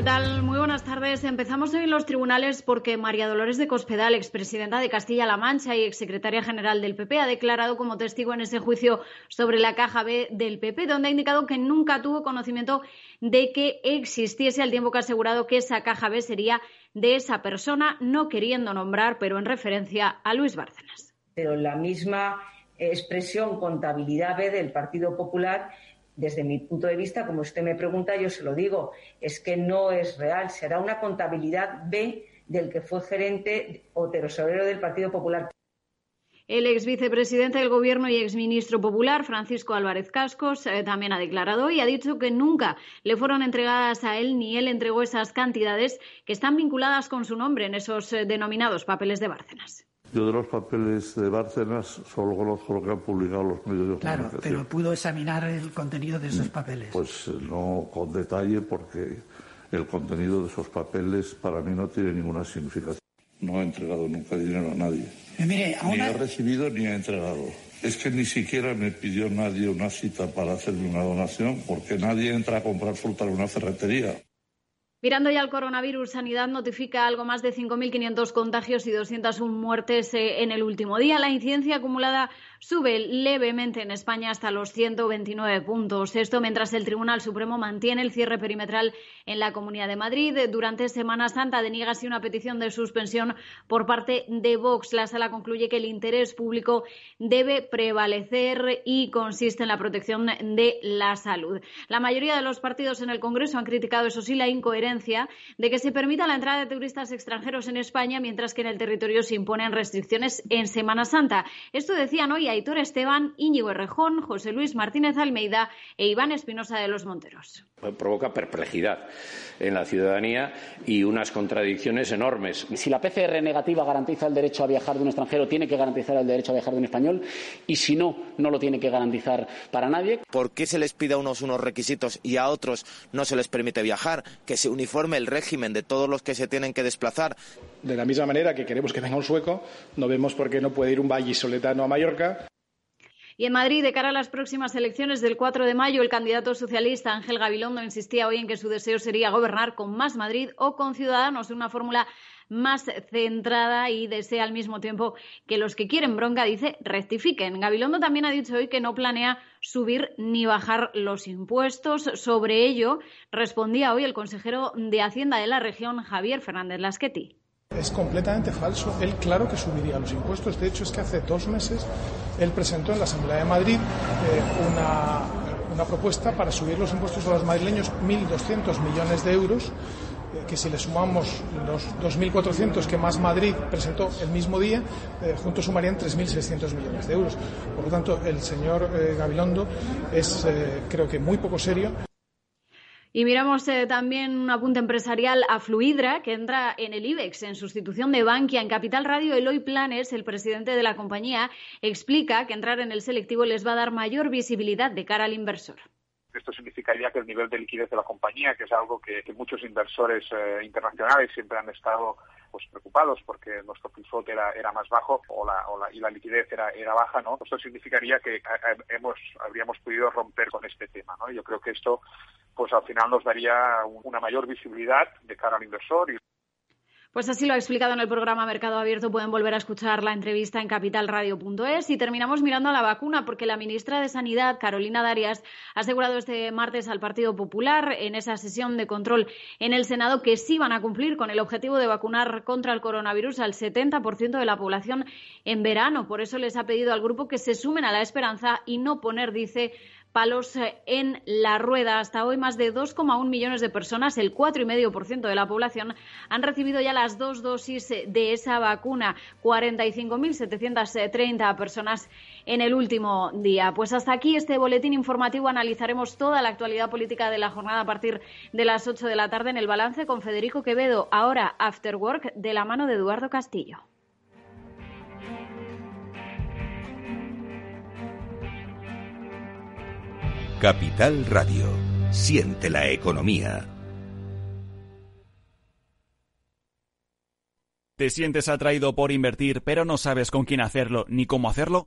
¿Qué tal? Muy buenas tardes. Empezamos hoy en los tribunales porque María Dolores de Cospedal, expresidenta de Castilla-La Mancha y exsecretaria general del PP, ha declarado como testigo en ese juicio sobre la caja B del PP, donde ha indicado que nunca tuvo conocimiento de que existiese al tiempo que ha asegurado que esa caja B sería de esa persona, no queriendo nombrar, pero en referencia a Luis Bárcenas. Pero la misma expresión contabilidad B del Partido Popular desde mi punto de vista, como usted me pregunta, yo se lo digo, es que no es real. Será una contabilidad B del que fue gerente o tesorero del Partido Popular. El ex vicepresidente del Gobierno y ex ministro popular, Francisco Álvarez Cascos, eh, también ha declarado y ha dicho que nunca le fueron entregadas a él ni él entregó esas cantidades que están vinculadas con su nombre en esos eh, denominados papeles de Bárcenas. Yo de los papeles de Bárcenas solo conozco lo que han publicado los medios de claro, comunicación. Claro, pero pudo examinar el contenido de esos papeles. Pues eh, no con detalle porque el contenido de esos papeles para mí no tiene ninguna significación. No he entregado nunca dinero a nadie. Eh, mire, a una... Ni he recibido ni he entregado. Es que ni siquiera me pidió nadie una cita para hacerme una donación porque nadie entra a comprar fruta en una ferretería. Mirando ya al coronavirus, Sanidad notifica algo más de 5.500 contagios y 201 muertes eh, en el último día. La incidencia acumulada sube levemente en España hasta los 129 puntos. Esto mientras el Tribunal Supremo mantiene el cierre perimetral en la Comunidad de Madrid. Durante Semana Santa deniega así una petición de suspensión por parte de Vox. La sala concluye que el interés público debe prevalecer y consiste en la protección de la salud. La mayoría de los partidos en el Congreso han criticado, eso sí, la incoherencia de que se permita la entrada de turistas extranjeros en España, mientras que en el territorio se imponen restricciones en Semana Santa. Esto decían hoy Aitor Esteban, Íñigo Errejón, José Luis Martínez Almeida e Iván Espinosa de los Monteros. Provoca perplejidad en la ciudadanía y unas contradicciones enormes. Si la PCR negativa garantiza el derecho a viajar de un extranjero, tiene que garantizar el derecho a viajar de un español y si no, no lo tiene que garantizar para nadie. ¿Por qué se les pide a unos unos requisitos y a otros no se les permite viajar? Que se uniforme el régimen de todos los que se tienen que desplazar. De la misma manera que queremos que venga un sueco, no vemos por qué no puede ir un vallisoletano a Mallorca. Y en Madrid, de cara a las próximas elecciones del 4 de mayo, el candidato socialista Ángel Gabilondo insistía hoy en que su deseo sería gobernar con más Madrid o con Ciudadanos una fórmula más centrada y desea al mismo tiempo que los que quieren bronca, dice, rectifiquen. Gabilondo también ha dicho hoy que no planea subir ni bajar los impuestos. Sobre ello respondía hoy el consejero de Hacienda de la región, Javier Fernández Lasqueti. Es completamente falso. Él claro que subiría los impuestos. De hecho, es que hace dos meses él presentó en la Asamblea de Madrid eh, una, propuesta para subir los impuestos a los madrileños 1.200 millones de euros eh, que si le sumamos los 2.400 que más Madrid presentó el mismo día, eh, juntos sumarían 3.600 millones de euros. Por lo tanto, el señor Gabilondo es, creo que, muy poco serio. Y miramos eh, también un apunte empresarial a Fluidra, que entra en el IBEX en sustitución de Bankia. En Capital Radio, Eloy Planes, el presidente de la compañía, explica que entrar en el selectivo les va a dar mayor visibilidad de cara al inversor. Esto significaría que el nivel de liquidez de la compañía, que es algo que, muchos inversores eh, internacionales siempre han estado pues preocupados porque nuestro float era, era más bajo o la, o la, y la liquidez era, era baja, ¿no? Esto significaría que hemos, habríamos podido romper con este tema, ¿no? Yo creo que esto, pues al final nos daría una mayor visibilidad de cara al inversor y pues así lo ha explicado en el programa Mercado Abierto. Pueden volver a escuchar la entrevista en capitalradio.es. Y terminamos mirando a la vacuna, porque la ministra de Sanidad, Carolina Darias, ha asegurado este martes al Partido Popular en esa sesión de control en el Senado que sí van a cumplir con el objetivo de vacunar contra el coronavirus al 70% de la población en verano. Por eso les ha pedido al grupo que se sumen a la esperanza y no poner, dice, palos eh, en la rueda. Hasta hoy más de 2,1 millones de personas, el 4,5% de la población, han recibido ya las dos dosis de esa vacuna. 45.730 personas en el último día. Pues hasta aquí este boletín informativo. Analizaremos toda la actualidad política de la jornada a partir de las 8 de la tarde en el balance con Federico Quevedo. Ahora, After Work, de la mano de Eduardo Castillo. Capital Radio. Siente la economía. ¿Te sientes atraído por invertir pero no sabes con quién hacerlo ni cómo hacerlo?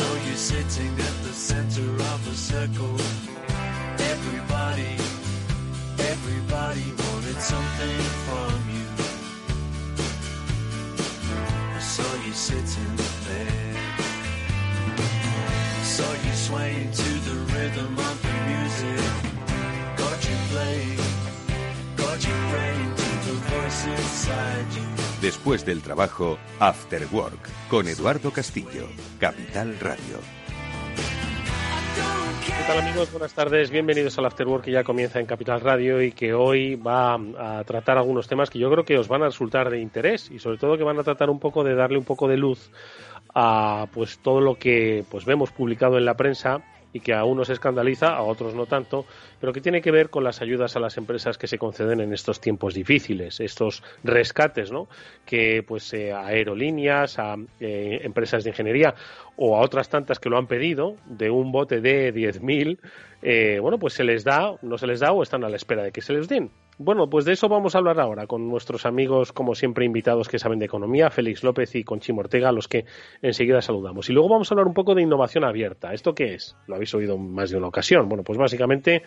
So you're sitting at the center of a circle. Everybody, everybody wanted something from you. I saw you sitting there. Saw you swaying to the rhythm of the music. Got you playing, got you praying to the voice inside you. Después del trabajo, After Work, con Eduardo Castillo, Capital Radio. ¿Qué tal amigos? Buenas tardes, bienvenidos al After Work que ya comienza en Capital Radio y que hoy va a tratar algunos temas que yo creo que os van a resultar de interés y sobre todo que van a tratar un poco de darle un poco de luz a pues todo lo que pues vemos publicado en la prensa y que a unos escandaliza, a otros no tanto, pero que tiene que ver con las ayudas a las empresas que se conceden en estos tiempos difíciles, estos rescates, ¿no? Que pues eh, a aerolíneas, a eh, empresas de ingeniería o a otras tantas que lo han pedido de un bote de 10.000, eh, bueno, pues se les da, no se les da o están a la espera de que se les den. Bueno, pues de eso vamos a hablar ahora con nuestros amigos, como siempre, invitados que saben de economía, Félix López y Conchim Ortega, a los que enseguida saludamos. Y luego vamos a hablar un poco de innovación abierta. ¿Esto qué es? Lo habéis oído más de una ocasión. Bueno, pues básicamente,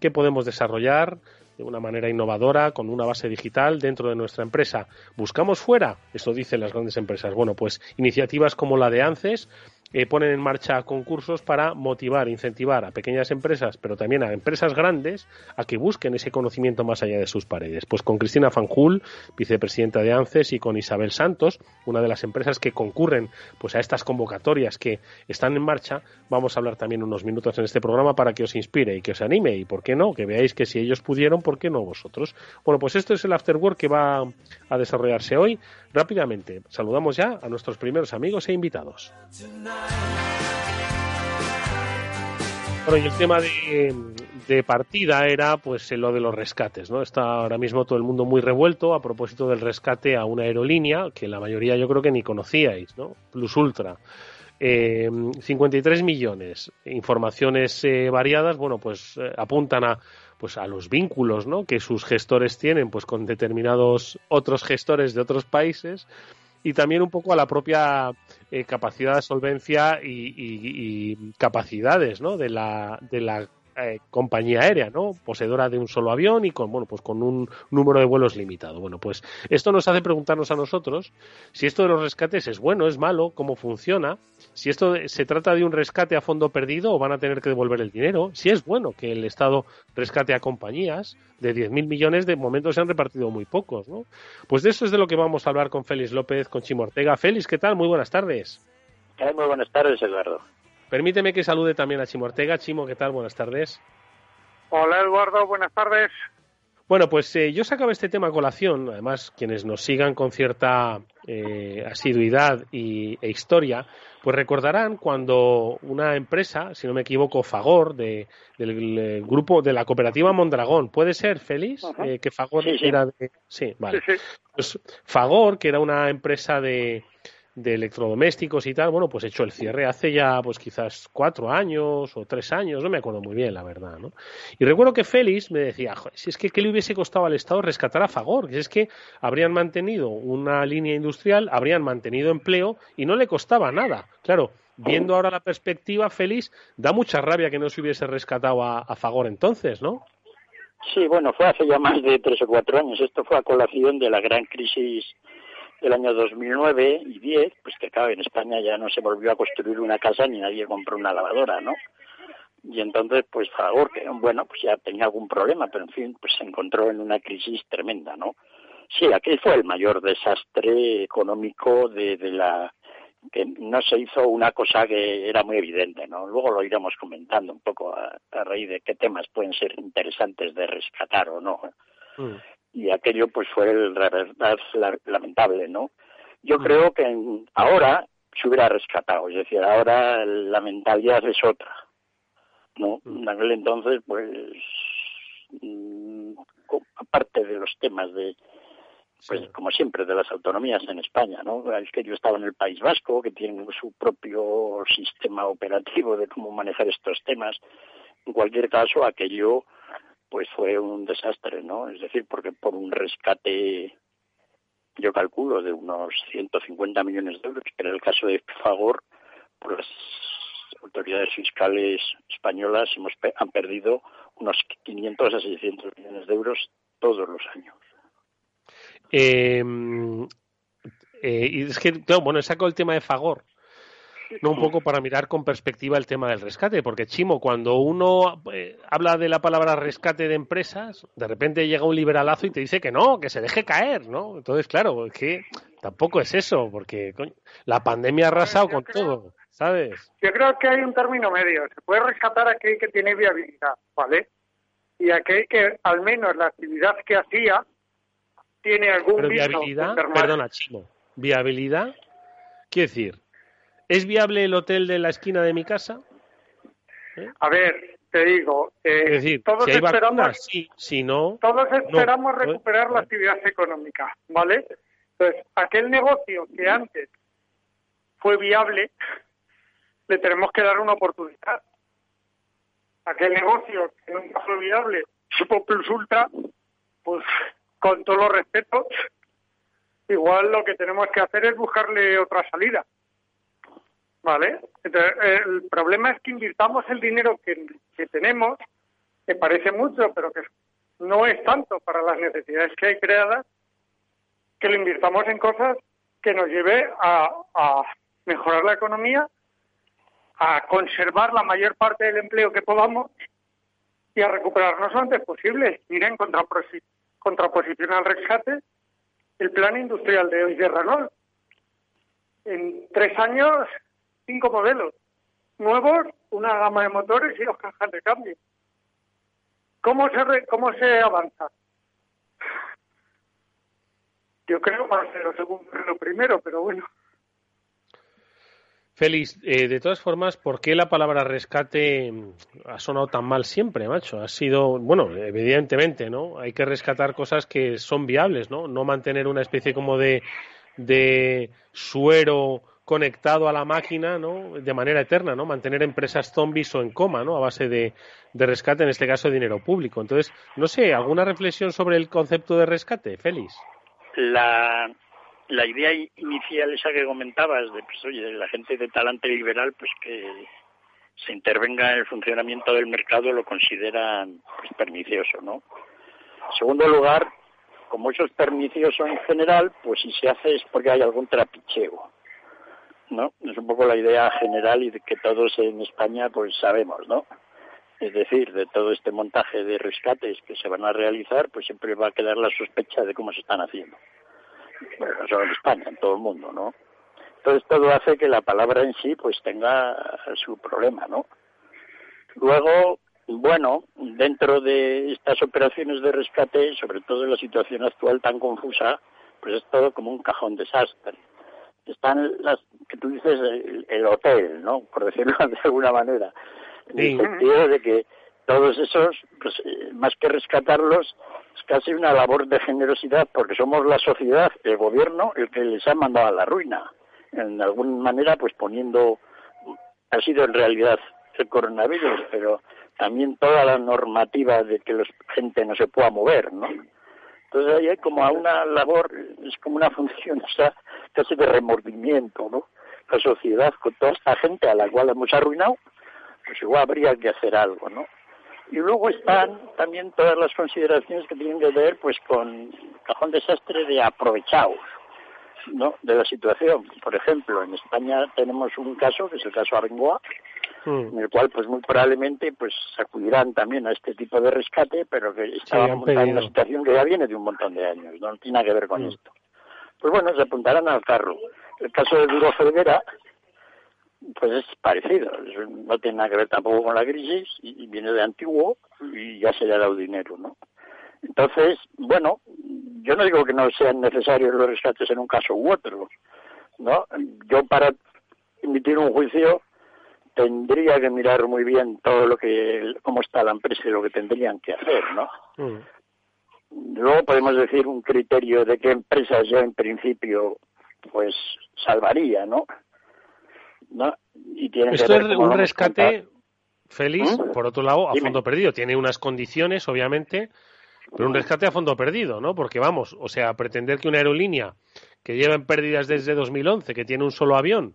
¿qué podemos desarrollar? de una manera innovadora, con una base digital dentro de nuestra empresa. ¿Buscamos fuera? Esto dicen las grandes empresas. Bueno, pues iniciativas como la de ANCES eh, ponen en marcha concursos para motivar, incentivar a pequeñas empresas, pero también a empresas grandes, a que busquen ese conocimiento más allá de sus paredes. Pues con Cristina Fanjul, vicepresidenta de ANCES, y con Isabel Santos, una de las empresas que concurren pues a estas convocatorias que están en marcha, vamos a hablar también unos minutos en este programa para que os inspire y que os anime y, ¿por qué no? Que veáis que si ellos pudieron, ¿por qué no vosotros? Bueno, pues esto es el Afterwork que va a desarrollarse hoy. Rápidamente, saludamos ya a nuestros primeros amigos e invitados. Bueno, y el tema de, partida era pues lo de los rescates, ¿no? Está ahora mismo todo el mundo muy revuelto a propósito del rescate a una aerolínea que la mayoría yo creo que ni conocíais, ¿no? Plus Ultra. 53 eh, millones. Informaciones eh, variadas, bueno, pues eh, apuntan a pues a los vínculos, ¿no? Que sus gestores tienen, pues con determinados otros gestores de otros países y también un poco a la propia eh, capacidad de solvencia y, capacidades ¿no? de la, de la eh, compañía aérea, ¿no? Poseedora de un solo avión y con, bueno, pues con un número de vuelos limitado. Bueno, pues esto nos hace preguntarnos a nosotros si esto de los rescates es bueno, es malo, cómo funciona, si esto se trata de un rescate a fondo perdido o van a tener que devolver el dinero, si es bueno que el Estado rescate a compañías de 10.000 millones, de momento se han repartido muy pocos, ¿no? Pues de eso es de lo que vamos a hablar con Félix López, con Chimo Ortega. Félix, ¿qué tal? Muy buenas tardes. muy buenas tardes, Eduardo. Permíteme que salude también a Chimo Ortega. Chimo, ¿qué tal? Buenas tardes. Hola, Eduardo. Buenas tardes. Bueno, pues eh, yo sacaba este tema a colación. Además, quienes nos sigan con cierta eh, asiduidad y, e historia, pues recordarán cuando una empresa, si no me equivoco, Fagor, de, del grupo de la cooperativa Mondragón, ¿puede ser, Félix? Eh, que Fagor era de. Sí, vale. Pues Fagor, que era una empresa de, de electrodomésticos y tal, bueno, pues he hecho el cierre hace ya, pues quizás cuatro años o tres años, no me acuerdo muy bien, la verdad, ¿no? Y recuerdo que Félix me decía, si es que ¿qué le hubiese costado al Estado rescatar a Fagor? Que es que habrían mantenido una línea industrial, habrían mantenido empleo y no le costaba nada. Claro, viendo ahora la perspectiva, Félix, da mucha rabia que no se hubiese rescatado a, a Fagor entonces, ¿no? Sí, bueno, fue hace ya más de tres o cuatro años. Esto fue a colación de la gran crisis el año 2009 y 10, pues que claro, en España ya no se volvió a construir una casa ni nadie compró una lavadora, ¿no? Y entonces, pues favor, que bueno, pues ya tenía algún problema, pero en fin, pues se encontró en una crisis tremenda, ¿no? Sí, aquel fue el mayor desastre económico de, la que no se hizo una cosa que era muy evidente, ¿no? Luego lo iremos comentando un poco a, raíz de qué temas pueden ser interesantes de rescatar o no. Mm. Y aquello pues fue la verdad lamentable, ¿no? Yo creo que ahora se hubiera rescatado, es decir, ahora la mentalidad es otra, ¿no? En aquel entonces, pues, mm, aparte de los temas de, pues como siempre, de las autonomías en España, ¿no? Es que yo estaba en el País Vasco, que tiene su propio sistema operativo de cómo manejar estos temas. En cualquier caso, aquello pues fue un desastre, ¿no? Es decir, porque por un rescate, yo calculo, de unos 150 millones de euros, que era el caso de Fagor, por las autoridades fiscales españolas hemos han perdido unos 500 a 600 millones de euros todos los años. Eh, eh, y es que, bueno, saco el tema de Fagor. No un poco para mirar con perspectiva el tema del rescate, porque Chimo, cuando uno eh, habla de la palabra rescate de empresas, de repente llega un liberalazo y te dice que no, que se deje caer, ¿no? Entonces, claro, es que tampoco es eso, porque la pandemia ha arrasado con todo, ¿sabes? Yo creo que hay un término medio. Se puede rescatar aquel que tiene viabilidad, ¿vale? Y aquel que al menos la actividad que hacía tiene algún Pero viabilidad, perdona, Chimo, viabilidad, quiere decir, ¿es viable el hotel de la esquina de mi casa? ¿Eh? A ver, te digo, eh, todos esperamos, sí, si no, todos esperamos recuperar la actividad económica, ¿vale? Entonces, aquel negocio que antes fue viable, le tenemos que dar una oportunidad. Aquel negocio que nunca fue viable, Supo Plus Ultra, pues con todos los respetos, igual lo que tenemos que hacer es buscarle otra salida. ¿Vale? Entonces, el problema es que invirtamos el dinero que, tenemos, que parece mucho, pero que no es tanto para las necesidades que hay creadas, que lo invirtamos en cosas que nos lleve a, a mejorar la economía, a conservar la mayor parte del empleo que podamos y a recuperarnos lo antes posible. Ir en contraposición al rescate, el plan industrial de hoy de Renault. En tres años, cinco modelos nuevos, una gama de motores y dos cajas de cambio. ¿Cómo se, cómo se avanza? Yo creo a ser lo segundo lo primero, pero bueno. Félix, eh, de todas formas, ¿por qué la palabra rescate mm, ha sonado tan mal siempre, macho? Ha sido, bueno, evidentemente, ¿no? Hay que rescatar cosas que son viables, ¿no? No mantener una especie como de, de suero conectado a la máquina, ¿no? De manera eterna, ¿no? Mantener empresas zombies o en coma, ¿no? A base de, rescate, en este caso, de dinero público. Entonces, no sé, ¿alguna reflexión sobre el concepto de rescate, Félix? La, la idea inicial esa que comentabas de pues oye la gente de talante liberal pues que se intervenga en el funcionamiento del mercado lo consideran pues, pernicioso no en segundo lugar como eso es pernicioso en general pues si se hace es porque hay algún trapicheo no es un poco la idea general y que todos en España pues sabemos no es decir, de todo este montaje de rescates que se van a realizar, pues siempre va a quedar la sospecha de cómo se están haciendo bueno, no solo en España, en todo el mundo, ¿no? Entonces todo hace que la palabra en sí pues tenga su problema, ¿no? Luego, bueno, dentro de estas operaciones de rescate, sobre todo en la situación actual tan confusa, pues es todo como un cajón desastre. Están las que tú dices el, hotel, ¿no? Por decirlo de alguna manera, en el sentido de que todos esos, pues, eh, más que rescatarlos, es casi una labor de generosidad porque somos la sociedad, el gobierno, el que les ha mandado a la ruina. En alguna manera, pues poniendo, ha sido en realidad el coronavirus, pero también toda la normativa de que la gente no se pueda mover, ¿no? Entonces ahí hay como una labor, es como una función o casi de remordimiento, ¿no? La sociedad con toda esta gente a la cual hemos arruinado, pues igual habría que hacer algo, ¿no? Y luego están también todas las consideraciones que tienen que ver pues con cajón desastre de aprovechados ¿no? de la situación. Por ejemplo, en España tenemos un caso, que es el caso Abengoa, hmm. en el cual pues muy probablemente pues acudirán también a este tipo de rescate, pero que estaba en una situación que ya viene de un montón de años, no tiene nada que ver con hmm. esto. Pues bueno, se apuntarán al carro. El caso de Duro Ferguera pues es parecido, no tiene nada que ver tampoco con la crisis y, viene de antiguo y ya se le ha dado dinero, ¿no? Entonces, bueno, yo no digo que no sean necesarios los rescates en un caso u otro, ¿no? Yo para emitir un juicio tendría que mirar muy bien todo lo que, cómo está la empresa y lo que tendrían que hacer, ¿no? Mm. Luego podemos decir un criterio de qué empresas yo en principio, pues, salvaría, ¿no? ¿No? Y tiene Esto es un rescate, Félix, ¿Mm? por otro lado, a fondo perdido. Tiene unas condiciones, obviamente, pero un rescate a fondo perdido, ¿no? Porque vamos, o sea, pretender que una aerolínea que lleva en pérdidas desde 2011, que tiene un solo avión,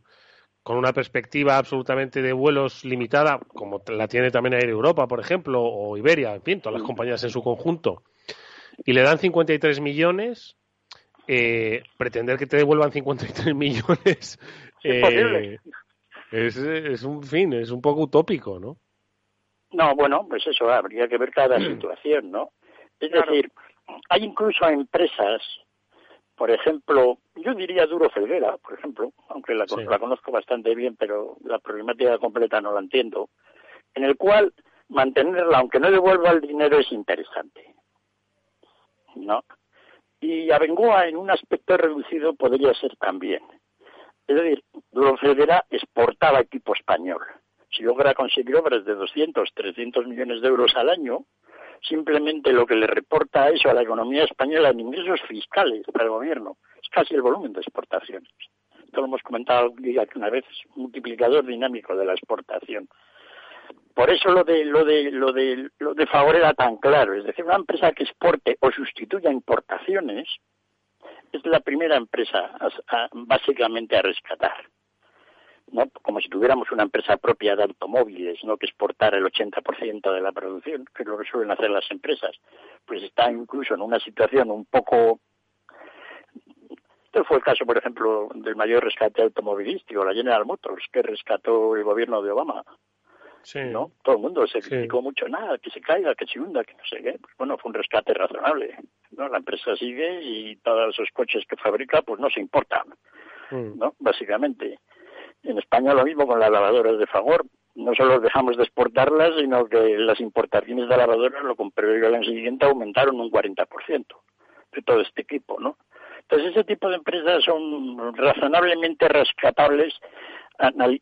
con una perspectiva absolutamente de vuelos limitada, como la tiene también Air Europa, por ejemplo, o Iberia, en fin, todas las compañías en su conjunto, y le dan 53 millones, eh, pretender que te devuelvan 53 millones eh, es, es, un fin, es un poco utópico, ¿no? No, bueno, pues eso habría que ver cada situación, ¿no? Es decir, hay incluso empresas, por ejemplo, yo diría Duro Felguera, por ejemplo, aunque la, la, conozco bastante bien, pero la problemática completa no la entiendo, en el cual mantenerla, aunque no devuelva el dinero, es interesante. ¿No? Y Abengoa, en un aspecto reducido, podría ser también. Es decir, Duro Felguera exportaba equipo español. Si logra conseguir obras de 200, 300 millones de euros al año, simplemente lo que le reporta eso a la economía española en ingresos fiscales para el gobierno es casi el volumen de exportaciones. Esto lo hemos comentado que una vez, es un multiplicador dinámico de la exportación. Por eso lo de lo de lo de lo de favor era tan claro, es decir, una empresa que exporte o sustituya importaciones es la primera empresa básicamente a rescatar. ¿No? como si tuviéramos una empresa propia de automóviles, no que exportara el 80% de la producción, que es lo que suelen hacer las empresas, pues está incluso en una situación un poco este fue el caso, por ejemplo, del mayor rescate automovilístico, la General Motors, que rescató el gobierno de Obama. Sí. ¿no? Todo el mundo se criticó mucho, nada, que se caiga, que se hunda, que no sé qué. Pues bueno, fue un rescate razonable. ¿no? La empresa sigue y todos esos coches que fabrica, pues no se importan, mm. ¿no? Básicamente. En España lo mismo con las lavadoras de Fagor. No solo dejamos de exportarlas, sino que las importaciones de lavadoras, lo compré yo el año siguiente, aumentaron un 40% de todo este equipo, ¿no? Entonces ese tipo de empresas son razonablemente rescatables,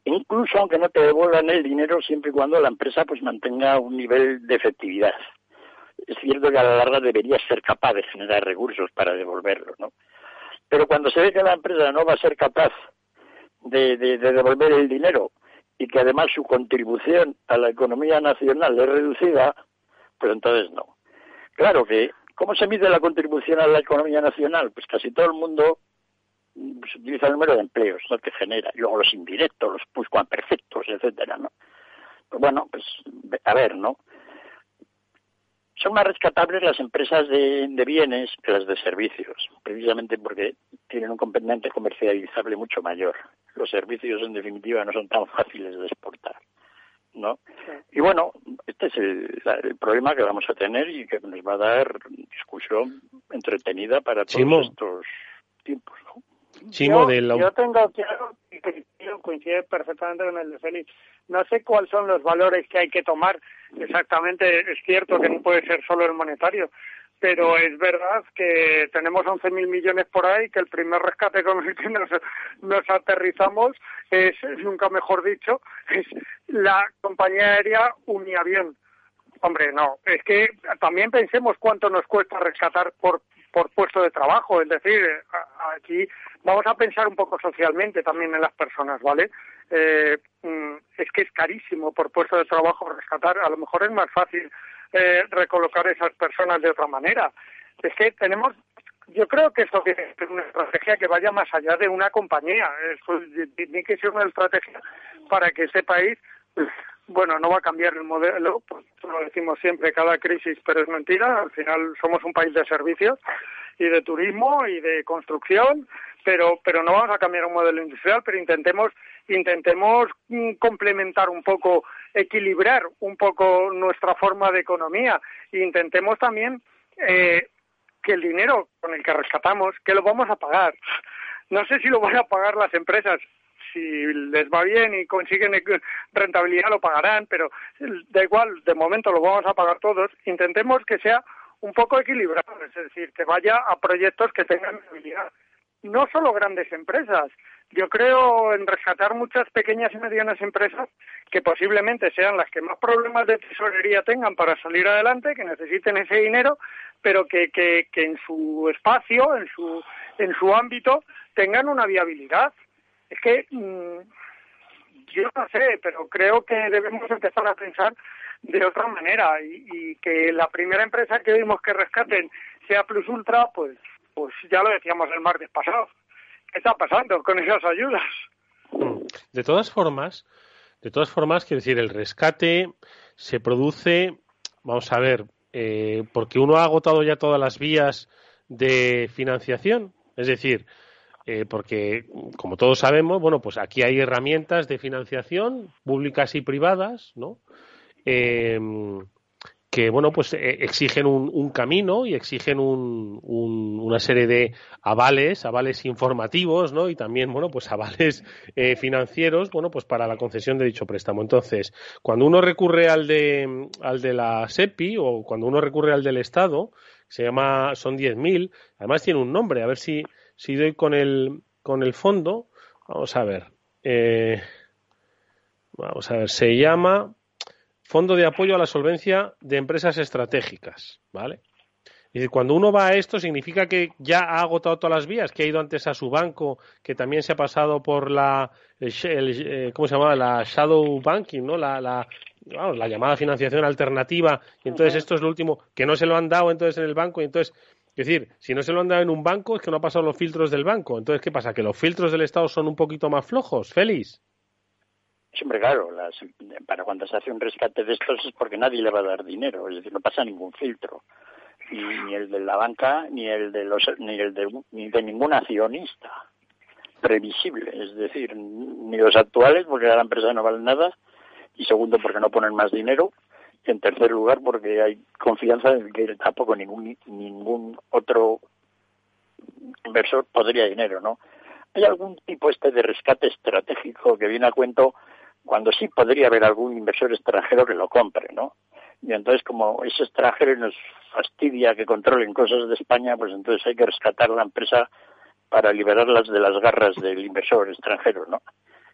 incluso aunque no te devuelvan el dinero, siempre y cuando la empresa pues mantenga un nivel de efectividad. Es cierto que a la larga debería ser capaz de generar recursos para devolverlo, ¿no? Pero cuando se ve que la empresa no va a ser capaz de, devolver el dinero y que además su contribución a la economía nacional es reducida, pues entonces no. Claro que, ¿cómo se mide la contribución a la economía nacional? Pues casi todo el mundo pues, utiliza el número de empleos ¿no? que genera, y luego los indirectos, los perfectos etcétera, ¿no? Pues bueno, pues a ver, ¿no? Son más rescatables las empresas de, bienes que las de servicios, precisamente porque tienen un componente comercializable mucho mayor. Los servicios, en definitiva, no son tan fáciles de exportar. ¿no? Y bueno, este es el, problema que vamos a tener y que nos va a dar discusión entretenida para todos estos tiempos. ¿no? Yo, tengo claro que coincide perfectamente con el de Félix. No sé cuáles son los valores que hay que tomar exactamente. Es cierto que no puede ser solo el monetario, pero es verdad que tenemos 11.000 millones por ahí, que el primer rescate con el que nos, nos aterrizamos es, nunca mejor dicho, es la compañía aérea Uniavión. Hombre, no, es que también pensemos cuánto nos cuesta rescatar por por puesto de trabajo, es decir, aquí vamos a pensar un poco socialmente también en las personas, ¿vale? Eh, mm, es que es carísimo por puesto de trabajo rescatar, a lo mejor es más fácil eh, recolocar esas personas de otra manera. Es que tenemos, yo creo que esto tiene que ser una estrategia que vaya más allá de una compañía, tiene que ser una estrategia para que ese país bueno, no va a cambiar el modelo, pues lo decimos siempre, cada crisis, pero es mentira, al final somos un país de servicios y de turismo y de construcción, pero, pero no vamos a cambiar un modelo industrial, pero intentemos, intentemos mm, complementar un poco, equilibrar un poco nuestra forma de economía e intentemos también eh, que el dinero con el que rescatamos, que lo vamos a pagar. No sé si lo van a pagar las empresas, si les va bien y consiguen rentabilidad lo pagarán, pero da igual, de momento lo vamos a pagar todos. Intentemos que sea un poco equilibrado, es decir, que vaya a proyectos que tengan viabilidad. No solo grandes empresas, yo creo en rescatar muchas pequeñas y medianas empresas que posiblemente sean las que más problemas de tesorería tengan para salir adelante, que necesiten ese dinero, pero que, que, que en su espacio, en su, en su ámbito, tengan una viabilidad. Es que mm, yo no sé, pero creo que debemos empezar a pensar de otra manera y, y, que la primera empresa que vimos que rescaten sea Plus Ultra, pues, pues ya lo decíamos el martes pasado. ¿Qué está pasando con esas ayudas? De todas formas, de todas formas, quiero decir, el rescate se produce, vamos a ver, eh, porque uno ha agotado ya todas las vías de financiación, es decir, eh, porque como todos sabemos, bueno, pues aquí hay herramientas de financiación públicas y privadas, ¿no? Eh, que bueno pues eh, exigen un, camino y exigen una serie de avales avales informativos no y también bueno pues avales eh, financieros bueno pues para la concesión de dicho préstamo entonces cuando uno recurre al de al de la SEPI o cuando uno recurre al del Estado se llama son 10.000 además tiene un nombre a ver si si doy con el con el fondo vamos a ver eh, vamos a ver se llama Fondo de Apoyo a la Solvencia de Empresas Estratégicas, ¿vale? Y cuando uno va a esto significa que ya ha agotado todas las vías, que ha ido antes a su banco, que también se ha pasado por la, eh, ¿cómo se llama? La shadow banking, ¿no? La, la, la llamada financiación alternativa. Y entonces esto es lo último, que no se lo han dado entonces en el banco. Y entonces, es decir, si no se lo han dado en un banco es que no ha pasado los filtros del banco. Entonces, ¿qué pasa? ¿Que los filtros del Estado son un poquito más flojos? Félix. Siempre, claro, para cuando se hace un rescate de estos es porque nadie le va a dar dinero, es decir, no pasa ningún filtro, ni el de la banca, ni el de los, ni el de, ni de ningún accionista previsible, es decir, ni los actuales, porque la empresa no vale nada, y segundo, porque no ponen más dinero, en tercer lugar, porque hay confianza en que tampoco ningún, ningún otro inversor podría dinero, ¿no? Hay algún tipo este de rescate estratégico que viene a cuento cuando sí podría haber algún inversor extranjero que lo compre, ¿no? Y entonces, como ese extranjero nos fastidia que controlen cosas de España, pues entonces hay que rescatar la empresa para liberarlas de las garras del inversor extranjero, ¿no?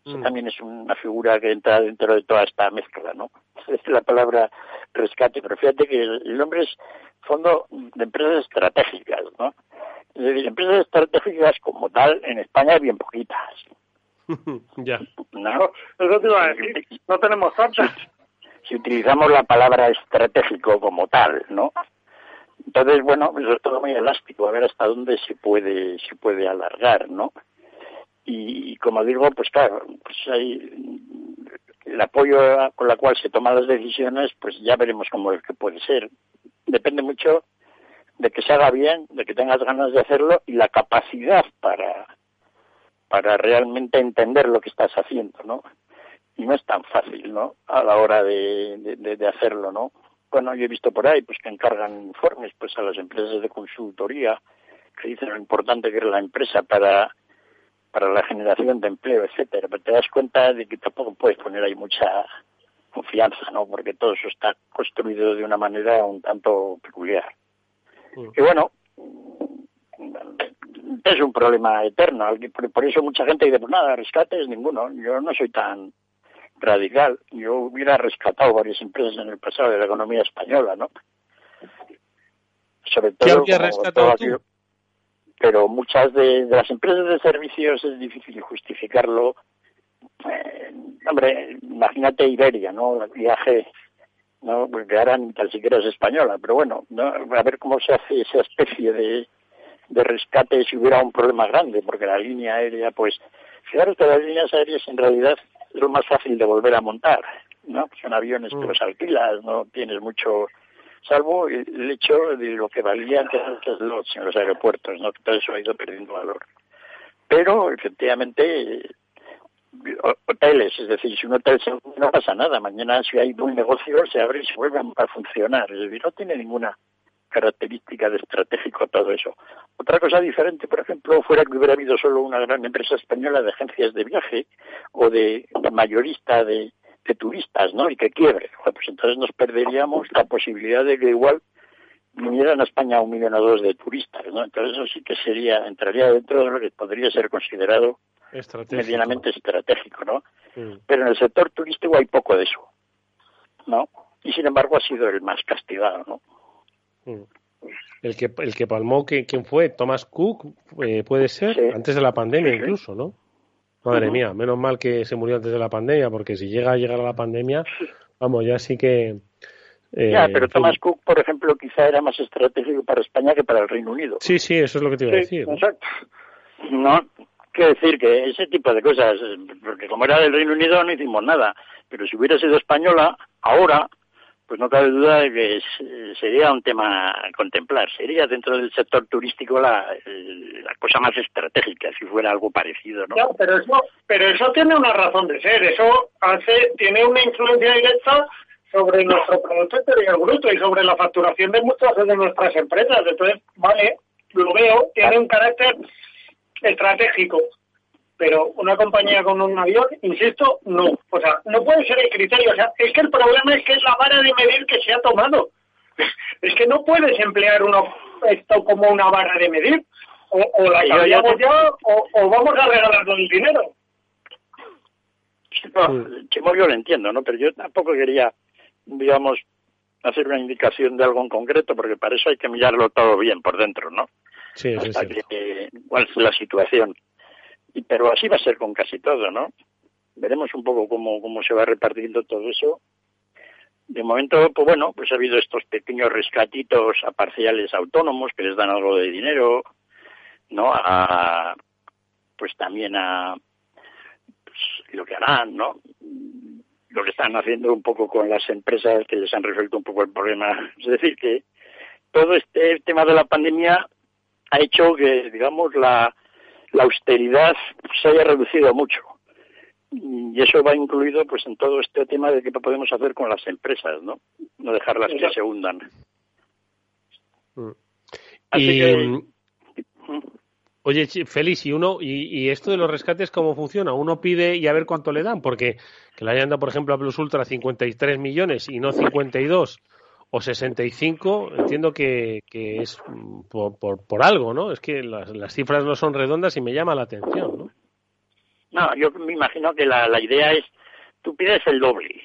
Eso mm. también es una figura que entra dentro de toda esta mezcla, ¿no? Es la palabra rescate, pero fíjate que el nombre es Fondo de Empresas Estratégicas, ¿no? Es decir, empresas estratégicas como tal en España hay bien poquitas. ya. No, eso te iba a decir. No tenemos tantas. Si utilizamos la palabra estratégico como tal, ¿no? Entonces, bueno, eso es todo muy elástico, a ver hasta dónde se puede, se puede alargar, ¿no? Y, como digo, pues claro, pues hay el apoyo con la cual se toman las decisiones, pues ya veremos cómo es que puede ser. Depende mucho de que se haga bien, de que tengas ganas de hacerlo y la capacidad para, para realmente entender lo que estás haciendo, ¿no? Y no es tan fácil, ¿no? A la hora de, de, hacerlo, ¿no? Bueno, yo he visto por ahí, pues que encargan informes, pues a las empresas de consultoría, que dicen lo importante que es la empresa para, para la generación de empleo, etcétera, pero te das cuenta de que tampoco puedes poner ahí mucha confianza, ¿no? Porque todo eso está construido de una manera un tanto peculiar. Mm. Y bueno, es un problema eterno. Por eso mucha gente dice, pues nada, rescates ninguno. Yo no soy tan radical. Yo hubiera rescatado varias empresas en el pasado de la economía española, ¿no? Sobre todo... ¿Qué rescatado tú? Pero muchas de, las empresas de servicios es difícil justificarlo. Eh, hombre, imagínate Iberia, ¿no? El viaje, ¿no? Porque ahora ni tal siquiera es española, pero bueno, ¿no? a ver cómo se hace esa especie de de rescate si hubiera un problema grande, porque la línea aérea, pues, fijaros que las líneas aéreas en realidad es lo más fácil de volver a montar, ¿no? Son aviones que mm. los alquilas, no tienes mucho, salvo el hecho de lo que valían los slots en los aeropuertos, ¿no? Todo eso ha ido perdiendo valor. Pero, efectivamente, hoteles, es decir, si un hotel se no pasa nada, mañana si hay un negocio se abre y se vuelve a funcionar, es no tiene ninguna característica de estratégico todo eso. Otra cosa diferente, por ejemplo, fuera que hubiera habido solo una gran empresa española de agencias de viaje o de mayorista de, turistas, ¿no? Y que quiebre. pues entonces nos perderíamos la posibilidad de que igual vinieran a España un millón o dos de turistas, ¿no? Entonces eso sí que sería, entraría dentro de lo que podría ser considerado medianamente estratégico, ¿no? Mm. Pero en el sector turístico hay poco de eso, ¿no? Y sin embargo ha sido el más castigado, ¿no? Mm. El que, el que palmó, ¿quién fue? Thomas Cook, eh, puede ser, antes de la pandemia incluso, ¿no? Madre mía, menos mal que se murió antes de la pandemia, porque si llega a llegar a la pandemia, vamos, ya sí que... eh, ya, pero. Thomas Cook, por ejemplo, quizá era más estratégico para España que para el Reino Unido. Sí, sí, eso es lo que te iba a decir. Exacto. No, quiero decir que ese tipo de cosas, porque como era del Reino Unido no hicimos nada, pero si hubiera sido española, ahora, pues no cabe duda de que sería un tema a contemplar. Sería dentro del sector turístico la, cosa más estratégica, si fuera algo parecido, ¿no? Ya, pero eso, pero eso tiene una razón de ser. Eso hace, tiene una influencia directa sobre nuestro Producto Interior Bruto y sobre la facturación de muchas de nuestras empresas. Entonces, vale, lo veo, tiene un carácter estratégico. Pero una compañía con un avión, insisto, no. O sea, no puede ser el criterio. O sea, es que el problema es que es la vara de medir que se ha tomado. Es que no puedes emplear uno, esto como una vara de medir. O, o la cambiamos ya o, o vamos a regalar todo el dinero. No, Chimo, yo lo entiendo, ¿no? Pero yo tampoco quería, digamos, hacer una indicación de algo en concreto, porque para eso hay que mirarlo todo bien por dentro, ¿no? Sí, Hasta cierto. que, cuál es la situación. Pero así va a ser con casi todo, ¿no? Veremos un poco cómo, cómo se va repartiendo todo eso. De momento, pues bueno, pues ha habido estos pequeños rescatitos a parciales autónomos que les dan algo de dinero, ¿no? A, pues también a pues, lo que harán, ¿no? Lo que están haciendo un poco con las empresas que les han resuelto un poco el problema. Es decir, que todo este tema de la pandemia ha hecho que, digamos, la, la austeridad se haya reducido mucho. Y eso va incluido pues en todo este tema de qué podemos hacer con las empresas, ¿no? No dejarlas que se hundan. Mm. Así Y, que- Oye, Chi- Félix, ¿y uno y, y esto de los rescates cómo funciona? Uno pide y a ver cuánto le dan, porque que le hayan dado, por ejemplo, a Plus Ultra 53 millones y no 52 o 65, entiendo que, que es mm, por, por, por algo, ¿no? Es que las, las cifras no son redondas y me llama la atención, ¿no? No, yo me imagino que la, la idea es, tú pides el doble.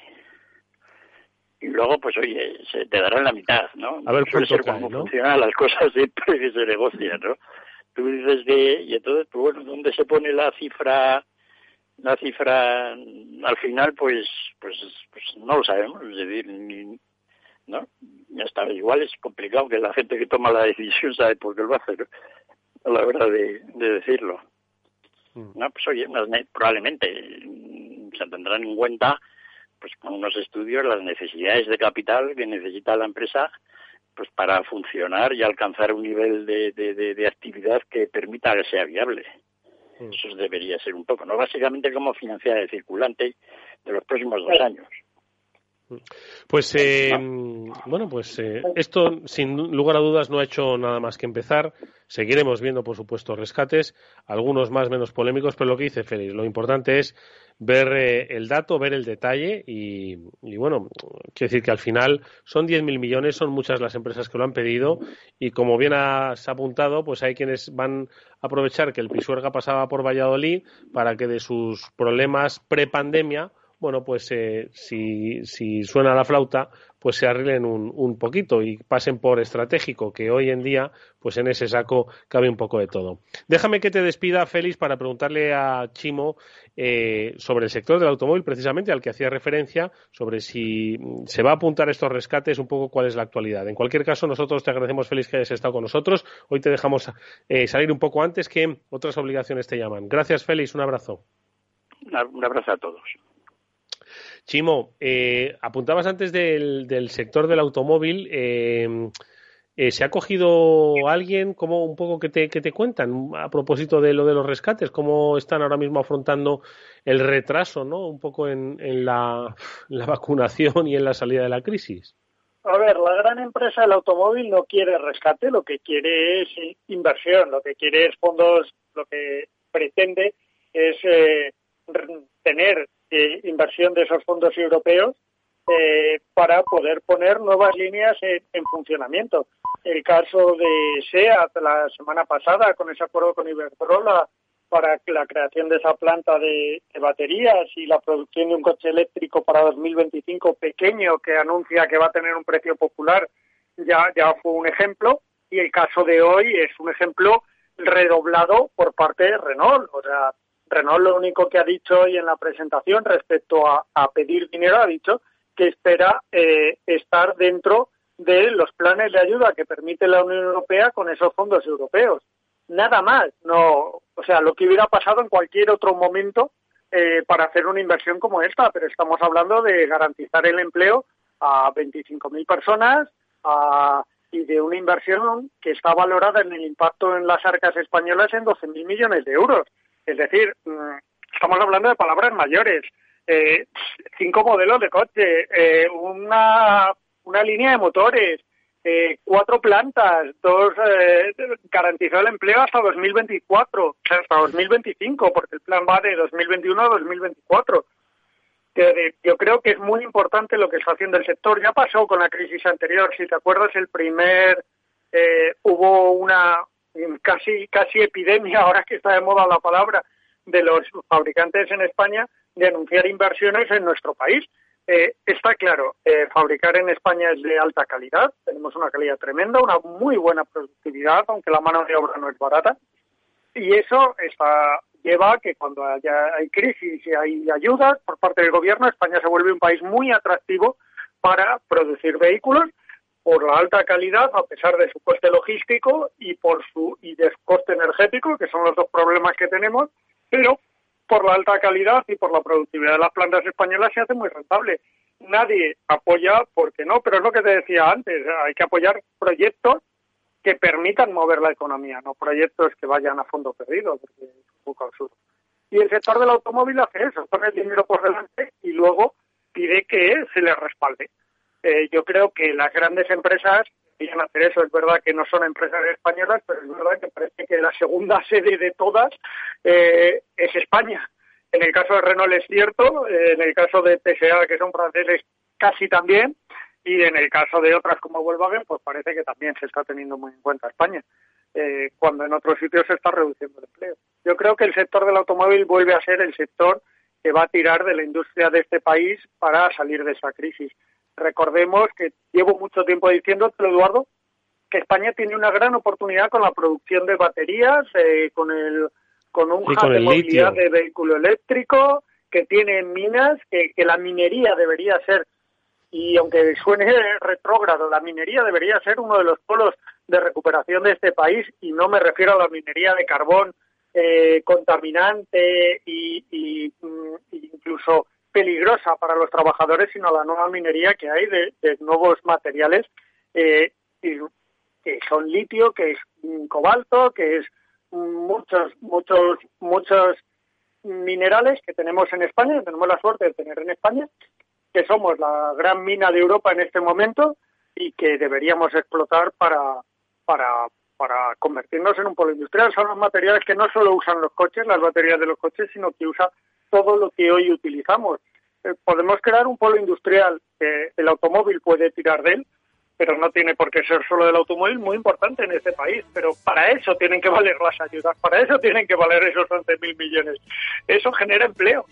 Y luego, pues oye, se te dará la mitad, ¿no? A ver Suele ser cae, ¿no? funcionan las cosas siempre que se negocian, ¿no? Tú dices que, y entonces, pues bueno, ¿dónde se pone la cifra? La cifra al final, pues, pues, pues no lo sabemos, es decir, ni, ¿no? Ya está, igual es complicado que la gente que toma la decisión sabe por qué lo hace, ¿no? A la hora de, de decirlo. No, pues oye, probablemente mm, se tendrán en cuenta, pues con unos estudios, las necesidades de capital que necesita la empresa pues para funcionar y alcanzar un nivel de, de, de- de actividad que permita que sea viable. Eso debería ser un poco, ¿no? Básicamente cómo financiar el circulante de los próximos dos años. Pues eh, bueno, pues eh, esto sin lugar a dudas no ha hecho nada más que empezar. Seguiremos viendo, por supuesto, rescates, algunos más menos polémicos, pero lo que dice Félix, lo importante es ver eh, el dato, ver el detalle y, y, bueno, quiero decir que al final son 10.000 millones, son muchas las empresas que lo han pedido y como bien has apuntado, pues hay quienes van a aprovechar que el Pisuerga pasaba por Valladolid para que de sus problemas pre-pandemia bueno, pues eh, si, si suena la flauta, pues se arreglen un, un poquito y pasen por estratégico, que hoy en día, pues en ese saco cabe un poco de todo. Déjame que te despida, Félix, para preguntarle a Chimo eh, sobre el sector del automóvil, precisamente al que hacía referencia, sobre si se va a apuntar estos rescates, un poco cuál es la actualidad. En cualquier caso, nosotros te agradecemos, Félix, que hayas estado con nosotros. Hoy te dejamos eh, salir un poco antes que otras obligaciones te llaman. Gracias, Félix, un abrazo. Un abrazo a todos. Chimo, eh, apuntabas antes del, sector del automóvil. Eh, eh, ¿Se ha cogido alguien? como un poco que te, que te cuentan a propósito de lo de los rescates? ¿Cómo están ahora mismo afrontando el retraso, ¿no? Un poco en, en la, la vacunación y en la salida de la crisis. A ver, la gran empresa del automóvil no quiere rescate, lo que quiere es inversión, lo que quiere es fondos, lo que pretende es eh, tener eh, inversión de esos fondos europeos eh, para poder poner nuevas líneas en, funcionamiento. El caso de SEAT la semana pasada, con ese acuerdo con Iberdrola para la creación de esa planta de, baterías y la producción de un coche eléctrico para 2025 pequeño que anuncia que va a tener un precio popular, ya, ya fue un ejemplo. Y el caso de hoy es un ejemplo redoblado por parte de Renault. O sea, Renault lo único que ha dicho hoy en la presentación respecto a, pedir dinero ha dicho que espera eh, estar dentro de los planes de ayuda que permite la Unión Europea con esos fondos europeos. Nada más, no, o sea, lo que hubiera pasado en cualquier otro momento eh, para hacer una inversión como esta, pero estamos hablando de garantizar el empleo a 25.000 personas y de una inversión que está valorada en el impacto en las arcas españolas en 12.000 millones de euros. Es decir, mm, estamos hablando de palabras mayores. Eh, cinco modelos de coche, eh, una, una línea de motores, eh, cuatro plantas, dos eh, garantizó el empleo hasta 2024, o sea, hasta 2025, porque el plan va de 2021 a 2024. yo creo que es muy importante lo que está haciendo el sector. Ya pasó con la crisis anterior, si te acuerdas, el primer hubo una casi casi epidemia, ahora que está de moda la palabra, de los fabricantes en España de anunciar inversiones en nuestro país. Eh, está claro, eh, fabricar en España es de alta calidad, tenemos una calidad tremenda, una muy buena productividad, aunque la mano de obra no es barata, y eso está, lleva a que cuando haya, hay crisis y hay ayudas por parte del gobierno, España se vuelve un país muy atractivo para producir vehículos por la alta calidad, a pesar de su coste logístico y por su y de coste energético, que son los dos problemas que tenemos, pero por la alta calidad y por la productividad de las plantas españolas se hace muy rentable. Nadie apoya, porque no, pero es lo que te decía antes, hay que apoyar proyectos que permitan mover la economía, no proyectos que vayan a fondo perdido, porque es un poco absurdo. Y el sector del automóvil hace eso, pone el dinero por delante y luego pide que se le respalde. Eh, yo creo que las grandes empresas deberían hacer eso. Es verdad que no son empresas españolas, pero es verdad que parece que la segunda sede de todas eh, es España. En el caso de Renault es cierto, eh, en el caso de PSA, que son franceses, casi también, y en el caso de otras como Volkswagen, pues parece que también se está teniendo muy en cuenta España, cuando en otros sitios se está reduciendo el empleo. Yo creo que el sector del automóvil vuelve a ser el sector que va a tirar de la industria de este país para salir de esa crisis. Recordemos que llevo mucho tiempo diciendo, Eduardo, que España tiene una gran oportunidad con la producción de baterías, eh, con el con un hub de movilidad de vehículo eléctrico, que tiene minas, que, que la minería debería ser, y aunque suene retrógrado, la minería debería ser uno de los polos de recuperación de este país, y no me refiero a la minería de carbón eh, contaminante mm, incluso peligrosa para los trabajadores, sino la nueva minería que hay de, nuevos materiales eh, que son litio, que es cobalto, que es muchos, muchos, muchos minerales que tenemos en España, tenemos la suerte de tener en España, que somos la gran mina de Europa en este momento y que deberíamos explotar para, para, para convertirnos en un polo industrial. Son los materiales que no solo usan los coches, las baterías de los coches, sino que usa todo lo que hoy utilizamos. Eh, podemos crear un polo industrial que el automóvil puede tirar de él, pero no tiene por qué ser solo del automóvil, muy importante en este país. Pero para eso tienen que valer las ayudas, para eso tienen que valer esos 11.000 millones. Eso genera empleo.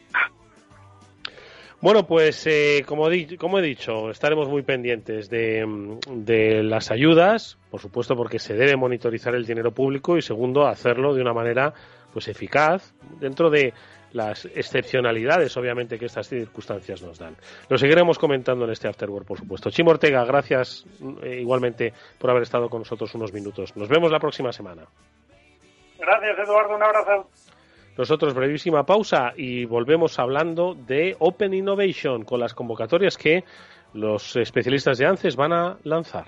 Bueno, pues eh, como, como, he dicho, estaremos muy pendientes de, de, las ayudas, por supuesto porque se debe monitorizar el dinero público y segundo, hacerlo de una manera pues eficaz dentro de las excepcionalidades, obviamente, que estas circunstancias nos dan. Lo seguiremos comentando en este Afterwork, por supuesto. Chimo Ortega, gracias eh, igualmente por haber estado con nosotros unos minutos. Nos vemos la próxima semana. Gracias, Eduardo. Un abrazo. Nosotros brevísima pausa y volvemos hablando de Open Innovation con las convocatorias que los especialistas de ANCES van a lanzar.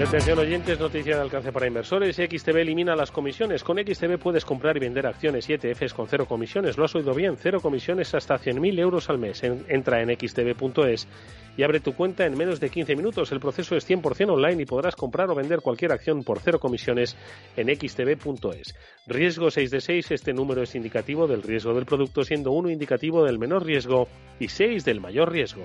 Atención oyentes, noticia de alcance para inversores. XTB elimina las comisiones. Con XTB puedes comprar y vender acciones y ETFs con cero comisiones. Lo has oído bien, cero comisiones hasta 100.000 euros al mes. entra en xtb.es y abre tu cuenta en menos de 15 minutos. El proceso es 100% online y podrás comprar o vender cualquier acción por cero comisiones en xtb.es. Riesgo 6 de 6, este número es indicativo del riesgo del producto, siendo uno indicativo del menor riesgo y 6 del mayor riesgo.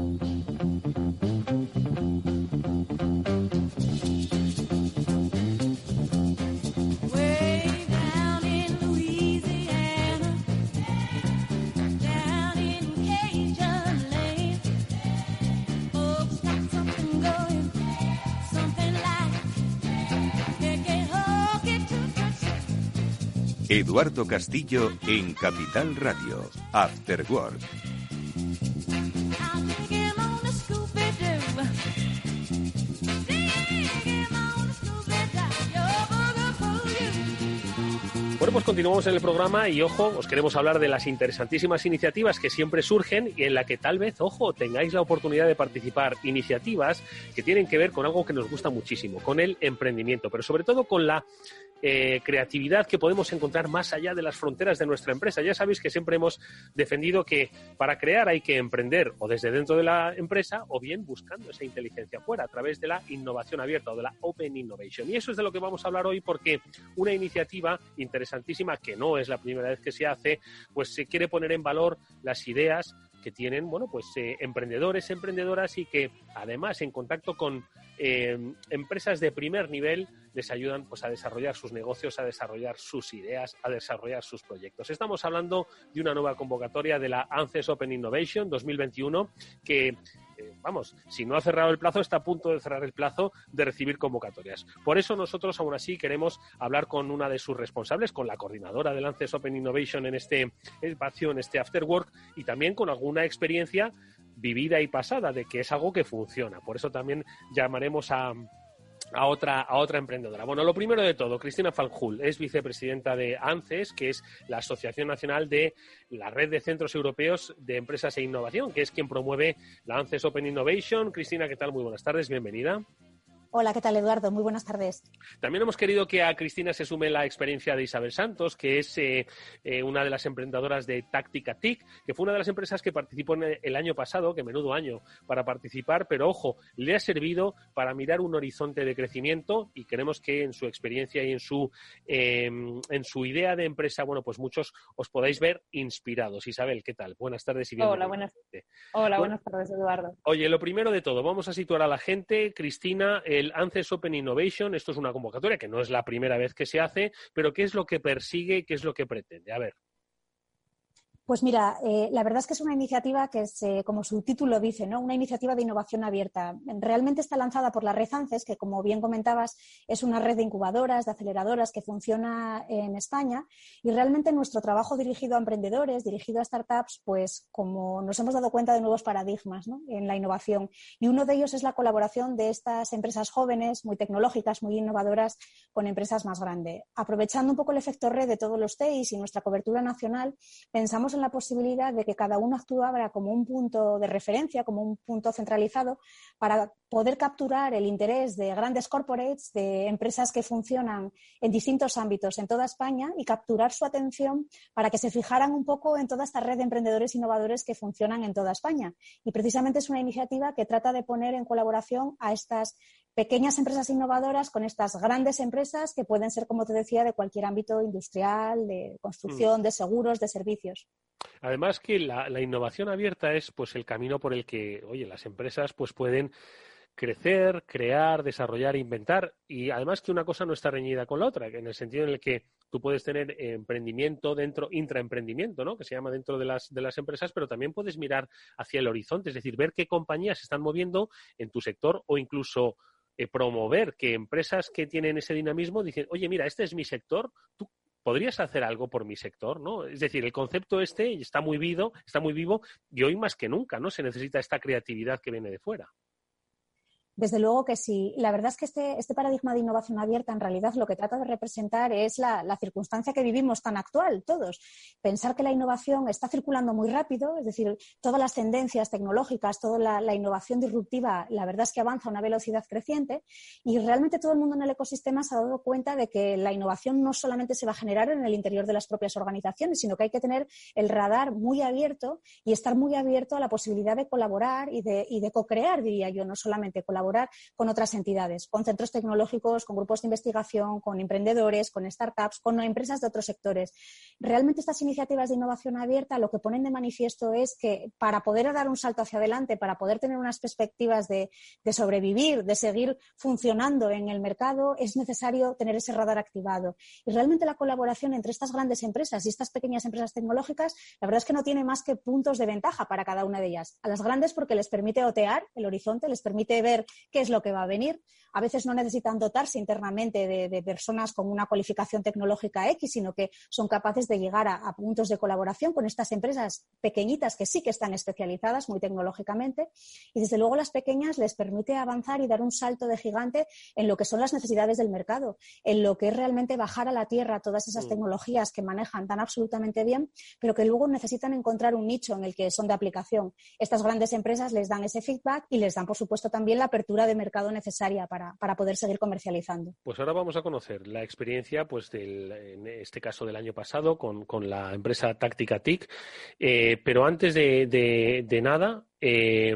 Eduardo Castillo en Capital Radio, After Work. Bueno, pues continuamos en el programa y ojo, os queremos hablar de las interesantísimas iniciativas que siempre surgen y en la que tal vez, ojo, tengáis la oportunidad de participar. Iniciativas que tienen que ver con algo que nos gusta muchísimo, con el emprendimiento, pero sobre todo con la eh, creatividad que podemos encontrar más allá de las fronteras de nuestra empresa. Ya sabéis que siempre hemos defendido que para crear hay que emprender o desde dentro de la empresa o bien buscando esa inteligencia fuera a través de la innovación abierta o de la Open Innovation. Y eso es de lo que vamos a hablar hoy porque una iniciativa interesantísima que no es la primera vez que se hace, pues se quiere poner en valor las ideas que tienen, bueno, pues eh, emprendedores, emprendedoras y que además en contacto con eh, empresas de primer nivel les ayudan pues a desarrollar sus negocios, a desarrollar sus ideas, a desarrollar sus proyectos. Estamos hablando de una nueva convocatoria de la ANCES Open Innovation 2021 que vamos, si no ha cerrado el plazo, está a punto de cerrar el plazo de recibir convocatorias. Por eso nosotros aún así queremos hablar con una de sus responsables, con la coordinadora del ANCES Open Innovation en este espacio, en este After Work, y también con alguna experiencia vivida y pasada de que es algo que funciona. Por eso también llamaremos a, a otra, a otra emprendedora. Bueno, lo primero de todo, Cristina Fanjul es vicepresidenta de ANCES, que es la Asociación Nacional de la Red de Centros Europeos de Empresas e Innovación, que es quien promueve la ANCES Open Innovation. Cristina, ¿qué tal? Muy buenas tardes, bienvenida. Hola, ¿qué tal Eduardo? Muy buenas tardes. También hemos querido que a Cristina se sume la experiencia de Isabel Santos, que es eh, eh, una de las emprendedoras de Táctica TIC, que fue una de las empresas que participó en el año pasado, que menudo año para participar, pero ojo, le ha servido para mirar un horizonte de crecimiento y queremos que en su experiencia y en su, em, en su idea de empresa, bueno, pues muchos os podáis ver inspirados. Isabel, ¿qué tal? Buenas tardes y bienvenida. Hola, buenas, Hola, buenas tardes, Eduardo. Oye, lo primero de todo, vamos a situar a la gente. Cristina, el ANCES Open Innovation, esto es una convocatoria que no es la primera vez que se hace, pero ¿qué es lo que persigue, qué es lo que pretende? A ver. Pues mira, eh, la verdad es que es una iniciativa que es, eh, como su título dice, ¿no? Una iniciativa de innovación abierta. Realmente está lanzada por la red ANCES, que como bien comentabas, es una red de incubadoras, de aceleradoras que funciona en España. Y realmente nuestro trabajo dirigido a emprendedores, dirigido a startups, pues como nos hemos dado cuenta de nuevos paradigmas en la innovación. Y uno de ellos es la colaboración de estas empresas jóvenes, muy tecnológicas, muy innovadoras, con empresas más grandes. Aprovechando un poco el efecto red de todos los TEIs y nuestra cobertura nacional, pensamos en la posibilidad de que cada uno actuara como un punto de referencia, como un punto centralizado, para poder capturar el interés de grandes corporates, de empresas que funcionan en distintos ámbitos en toda España y capturar su atención para que se fijaran un poco en toda esta red de emprendedores innovadores que funcionan en toda España. Y precisamente es una iniciativa que trata de poner en colaboración a estas pequeñas empresas innovadoras con estas grandes empresas que pueden ser, como te decía, de cualquier ámbito industrial, de construcción, mm. de seguros, de servicios. Además que la, la, innovación abierta es pues el camino por el que, oye, las empresas pues pueden crecer, crear, desarrollar, inventar y además que una cosa no está reñida con la otra, en el sentido en el que tú puedes tener emprendimiento dentro, intraemprendimiento, ¿no? que se llama dentro de las, de las empresas, pero también puedes mirar hacia el horizonte, es decir, ver qué compañías se están moviendo en tu sector o incluso eh, promover que empresas que tienen ese dinamismo dicen, oye, mira, este es mi sector, tú podrías hacer algo por mi sector, ¿no? Es decir, el concepto este está muy vivo, está muy vivo y hoy más que nunca, ¿no? Se necesita esta creatividad que viene de fuera. Desde luego que sí. La verdad es que este, este, paradigma de innovación abierta en realidad lo que trata de representar es la, circunstancia que vivimos tan actual todos. Pensar que la innovación está circulando muy rápido, es decir, todas las tendencias tecnológicas, toda la, innovación disruptiva, la verdad es que avanza a una velocidad creciente y realmente todo el mundo en el ecosistema se ha dado cuenta de que la innovación no solamente se va a generar en el interior de las propias organizaciones, sino que hay que tener el radar muy abierto y estar muy abierto a la posibilidad de colaborar y de, y de co-crear, diría yo, no solamente colaborar con otras entidades, con centros tecnológicos, con grupos de investigación, con emprendedores, con startups, con empresas de otros sectores. Realmente estas iniciativas de innovación abierta lo que ponen de manifiesto es que para poder dar un salto hacia adelante, para poder tener unas perspectivas de, sobrevivir, de seguir funcionando en el mercado, es necesario tener ese radar activado. Y realmente la colaboración entre estas grandes empresas y estas pequeñas empresas tecnológicas, la verdad es que no tiene más que puntos de ventaja para cada una de ellas. A las grandes porque les permite otear el horizonte, les permite ver qué es lo que va a venir. A veces no necesitan dotarse internamente de, personas con una cualificación tecnológica X, sino que son capaces de llegar a, puntos de colaboración con estas empresas pequeñitas que sí que están especializadas muy tecnológicamente. Y desde luego las pequeñas les permite avanzar y dar un salto de gigante en lo que son las necesidades del mercado, en lo que es realmente bajar a la tierra todas esas mm. tecnologías que manejan tan absolutamente bien, pero que luego necesitan encontrar un nicho en el que son de aplicación. Estas grandes empresas les dan ese feedback y les dan, por supuesto, también la apertura de mercado necesaria para, poder seguir comercializando. Pues ahora vamos a conocer la experiencia, pues del, en este caso del año pasado, con, la empresa Táctica TIC. Eh, pero antes de, nada, eh,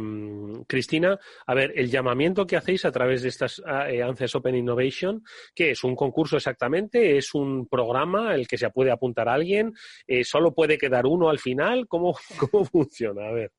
Cristina, a ver, el llamamiento que hacéis a través de estas eh, ANCES Open Innovation, ¿qué es? ¿Un concurso exactamente? ¿Es un programa el que se puede apuntar a alguien? ¿Solo puede quedar uno al final? ¿Cómo, cómo funciona? A ver.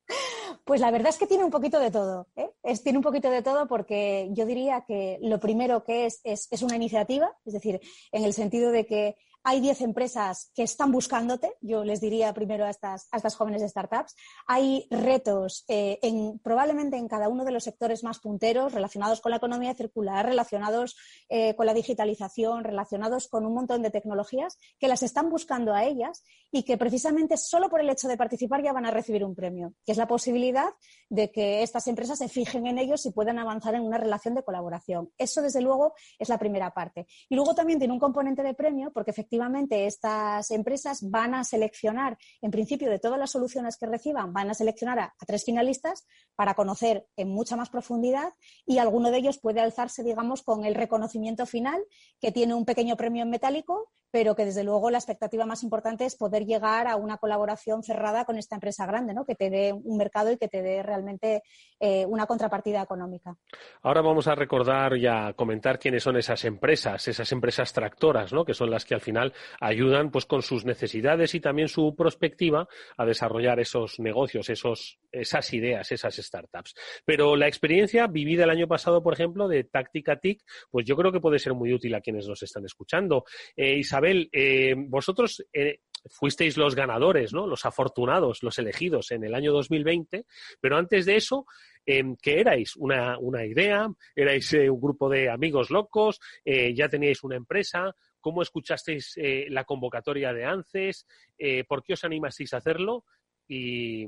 Pues la verdad es que tiene un poquito de todo. ¿eh? Es, tiene un poquito de todo porque yo diría que lo primero que es, es una iniciativa, es decir, en el sentido de que hay 10 empresas que están buscándote, yo les diría primero a estas, a estas jóvenes startups. Hay retos eh, en, probablemente en cada uno de los sectores más punteros relacionados con la economía circular, relacionados eh, con la digitalización, relacionados con un montón de tecnologías que las están buscando a ellas y que precisamente solo por el hecho de participar ya van a recibir un premio, que es la posibilidad de que estas empresas se fijen en ellos y puedan avanzar en una relación de colaboración. Eso, desde luego, es la primera parte. Y luego también tiene un componente de premio porque efectivamente efectivamente estas empresas van a seleccionar, en principio, de todas las soluciones que reciban, van a seleccionar a, tres finalistas para conocer en mucha más profundidad y alguno de ellos puede alzarse, digamos, con el reconocimiento final, que tiene un pequeño premio en metálico, pero que desde luego la expectativa más importante es poder llegar a una colaboración cerrada con esta empresa grande, ¿no? que te dé un mercado y que te dé realmente eh, una contrapartida económica. Ahora vamos a recordar y a comentar quiénes son esas empresas, esas empresas tractoras, ¿no? que son las que al final ayudan pues con sus necesidades y también su perspectiva a desarrollar esos negocios, esos, esas ideas, esas startups. Pero la experiencia vivida el año pasado, por ejemplo, de Táctica TIC, pues yo creo que puede ser muy útil a quienes nos están escuchando. Eh, Isabel, eh, vosotros eh, fuisteis los ganadores, ¿no? Los afortunados, los elegidos en el año 2020, pero antes de eso, ¿qué erais? Una, idea? ¿Erais un grupo de amigos locos? ¿Ya teníais una empresa? ¿Cómo escuchasteis eh, la convocatoria de ANCES? Eh, ¿Por qué os animasteis a hacerlo? Y,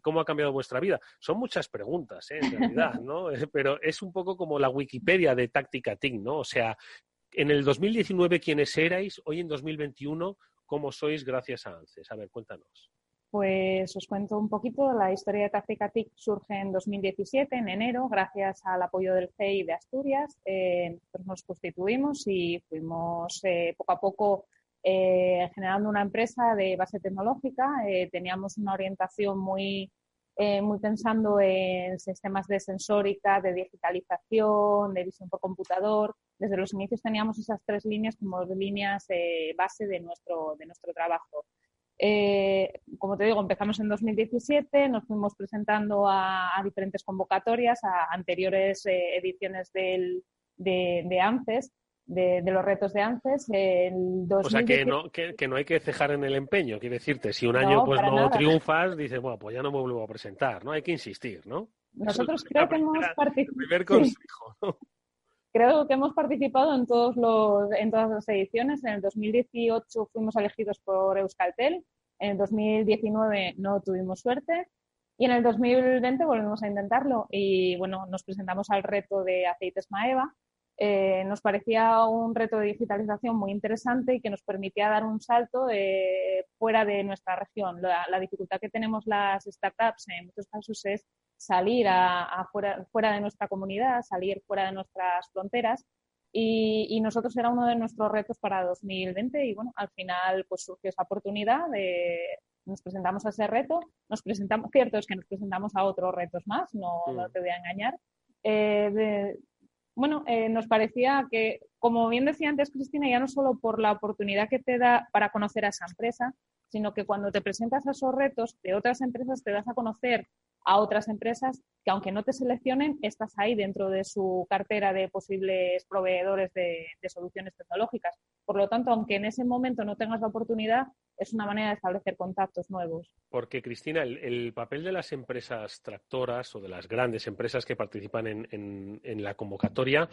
cómo ha cambiado vuestra vida? Son muchas preguntas, ¿eh? en realidad, ¿no? Pero es un poco como la Wikipedia de Táctica TIC, ¿no? O sea, en el 2019, ¿quiénes erais? Hoy en 2021, ¿cómo sois gracias a ANCES? A ver, cuéntanos. Pues os cuento un poquito. La historia de Tacicatic surge en 2017, en enero, gracias al apoyo del CEI de Asturias. Eh, nos constituimos y fuimos eh, poco a poco eh, generando una empresa de base tecnológica. teníamos una orientación muy, muy pensando en sistemas de sensórica, de digitalización, de visión por computador. Desde los inicios teníamos esas tres líneas como líneas base de nuestro, de nuestro trabajo. Eh, como te digo, empezamos en 2017, nos fuimos presentando a, diferentes convocatorias, a anteriores eh, ediciones del, de, ANCES, de, los retos de ANCES. O sea, que no, que, no hay que cejar en el empeño, quiere decirte, si un año pues no triunfas, dices, bueno, pues ya no me vuelvo a presentar, ¿no? Hay que insistir, ¿no? Nosotros creo que hemos participado. Creo que hemos participado en, todos los, en todas las ediciones. En el 2018 fuimos elegidos por Euskaltel, en el 2019 no tuvimos suerte y en el 2020 volvimos a intentarlo y bueno, nos presentamos al reto de aceites Maeva. Eh, nos parecía un reto de digitalización muy interesante y que nos permitía dar un salto fuera de nuestra región. La, dificultad que tenemos las startups en muchos casos es salir a, fuera, de nuestra comunidad, salir fuera de nuestras fronteras. Y, nosotros era uno de nuestros retos para 2020 y bueno, al final pues surgió esa oportunidad de nos presentamos a ese reto, nos presentamos, cierto es que nos presentamos a otros retos más, no, no mm. te voy a engañar. Eh, bueno, eh, nos parecía que, como bien decía antes Cristina, ya no solo por la oportunidad que te da para conocer a esa empresa, sino que cuando te presentas a esos retos de otras empresas te das a conocer a otras empresas que aunque no te seleccionen, estás ahí dentro de su cartera de posibles proveedores de, soluciones tecnológicas. Por lo tanto, aunque en ese momento no tengas la oportunidad, es una manera de establecer contactos nuevos. Porque, Cristina, el, papel de las empresas tractoras o de las grandes empresas que participan en, la convocatoria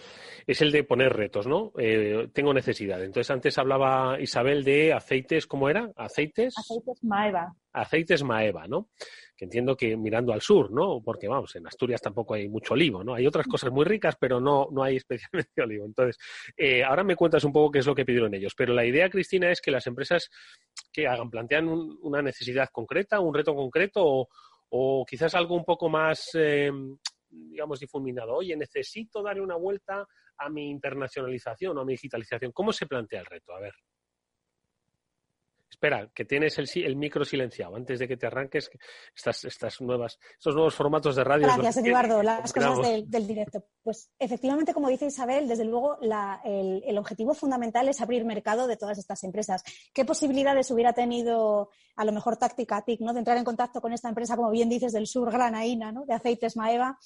es el de poner retos, ¿no? Eh, tengo necesidad. Entonces, antes hablaba Isabel de aceites, ¿cómo era? ¿Aceites? Aceites Maeva. Aceites Maeva, ¿no? Que entiendo que mirando al sur, ¿no? Porque, vamos, en Asturias tampoco hay mucho olivo, ¿no? Hay otras cosas muy ricas, pero no, no hay especialmente olivo. Entonces, eh, ahora me cuentas un poco qué es lo que pidieron ellos. Pero la idea, Cristina, es que las empresas que hagan, plantean una necesidad concreta, un reto concreto o, quizás algo un poco más, eh, digamos, difuminado. Oye, necesito darle una vuelta a mi internacionalización o a mi digitalización. ¿Cómo se plantea el reto? A ver. Espera, que tienes el, micro silenciado antes de que te arranques estas, estas nuevas, estos nuevos formatos de radio. Gracias, Eduardo. Las cosas del, directo. Pues efectivamente, como dice Isabel, desde luego el, objetivo fundamental es abrir mercado de todas estas empresas. ¿Qué posibilidades hubiera tenido a lo mejor Táctica TIC, ¿no? de entrar en contacto con esta empresa, como bien dices, del sur granaína, ¿no? de aceites Maeva?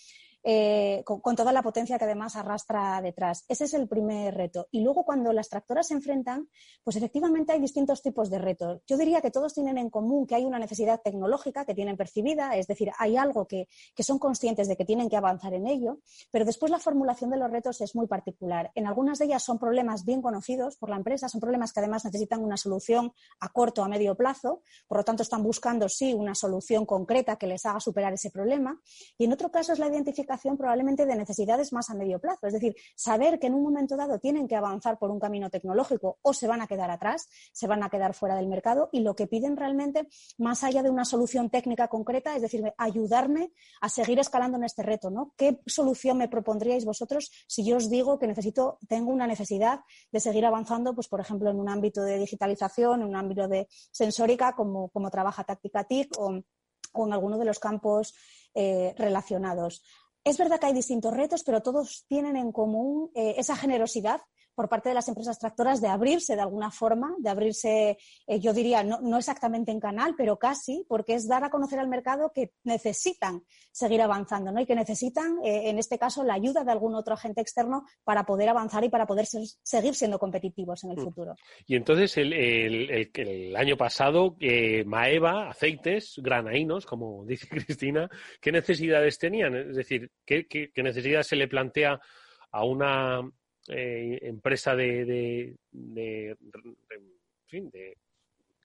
Eh, con, toda la potencia que además arrastra detrás. Ese es el primer reto. Y luego cuando las tractoras se enfrentan, pues efectivamente hay distintos tipos de retos. Yo diría que todos tienen en común que hay una necesidad tecnológica que tienen percibida, es decir, hay algo que, que son conscientes de que tienen que avanzar en ello, pero después la formulación de los retos es muy particular. En algunas de ellas son problemas bien conocidos por la empresa, son problemas que además necesitan una solución a corto a medio plazo, por lo tanto están buscando sí una solución concreta que les haga superar ese problema. Y en otro caso es la identificación probablemente de necesidades más a medio plazo. Es decir, saber que en un momento dado tienen que avanzar por un camino tecnológico o se van a quedar atrás, se van a quedar fuera del mercado y lo que piden realmente, más allá de una solución técnica concreta, es decir, ayudarme a seguir escalando en este reto. ¿no? ¿Qué solución me propondríais vosotros si yo os digo que necesito, tengo una necesidad de seguir avanzando, pues por ejemplo, en un ámbito de digitalización, en un ámbito de sensórica, como, como trabaja Táctica TIC o, en alguno de los campos eh, relacionados. Es verdad que hay distintos retos, pero todos tienen en común eh, esa generosidad por parte de las empresas tractoras de abrirse de alguna forma, de abrirse, eh, yo diría, no, exactamente en canal, pero casi, porque es dar a conocer al mercado que necesitan seguir avanzando ¿no? y que necesitan, eh, en este caso, la ayuda de algún otro agente externo para poder avanzar y para poder seguir siendo competitivos en el mm. futuro. Y entonces, el, año pasado, eh, Maeva, aceites, granaínos, como dice Cristina, ¿qué necesidades tenían? Es decir, qué necesidad se le plantea a una eh, empresa de, de,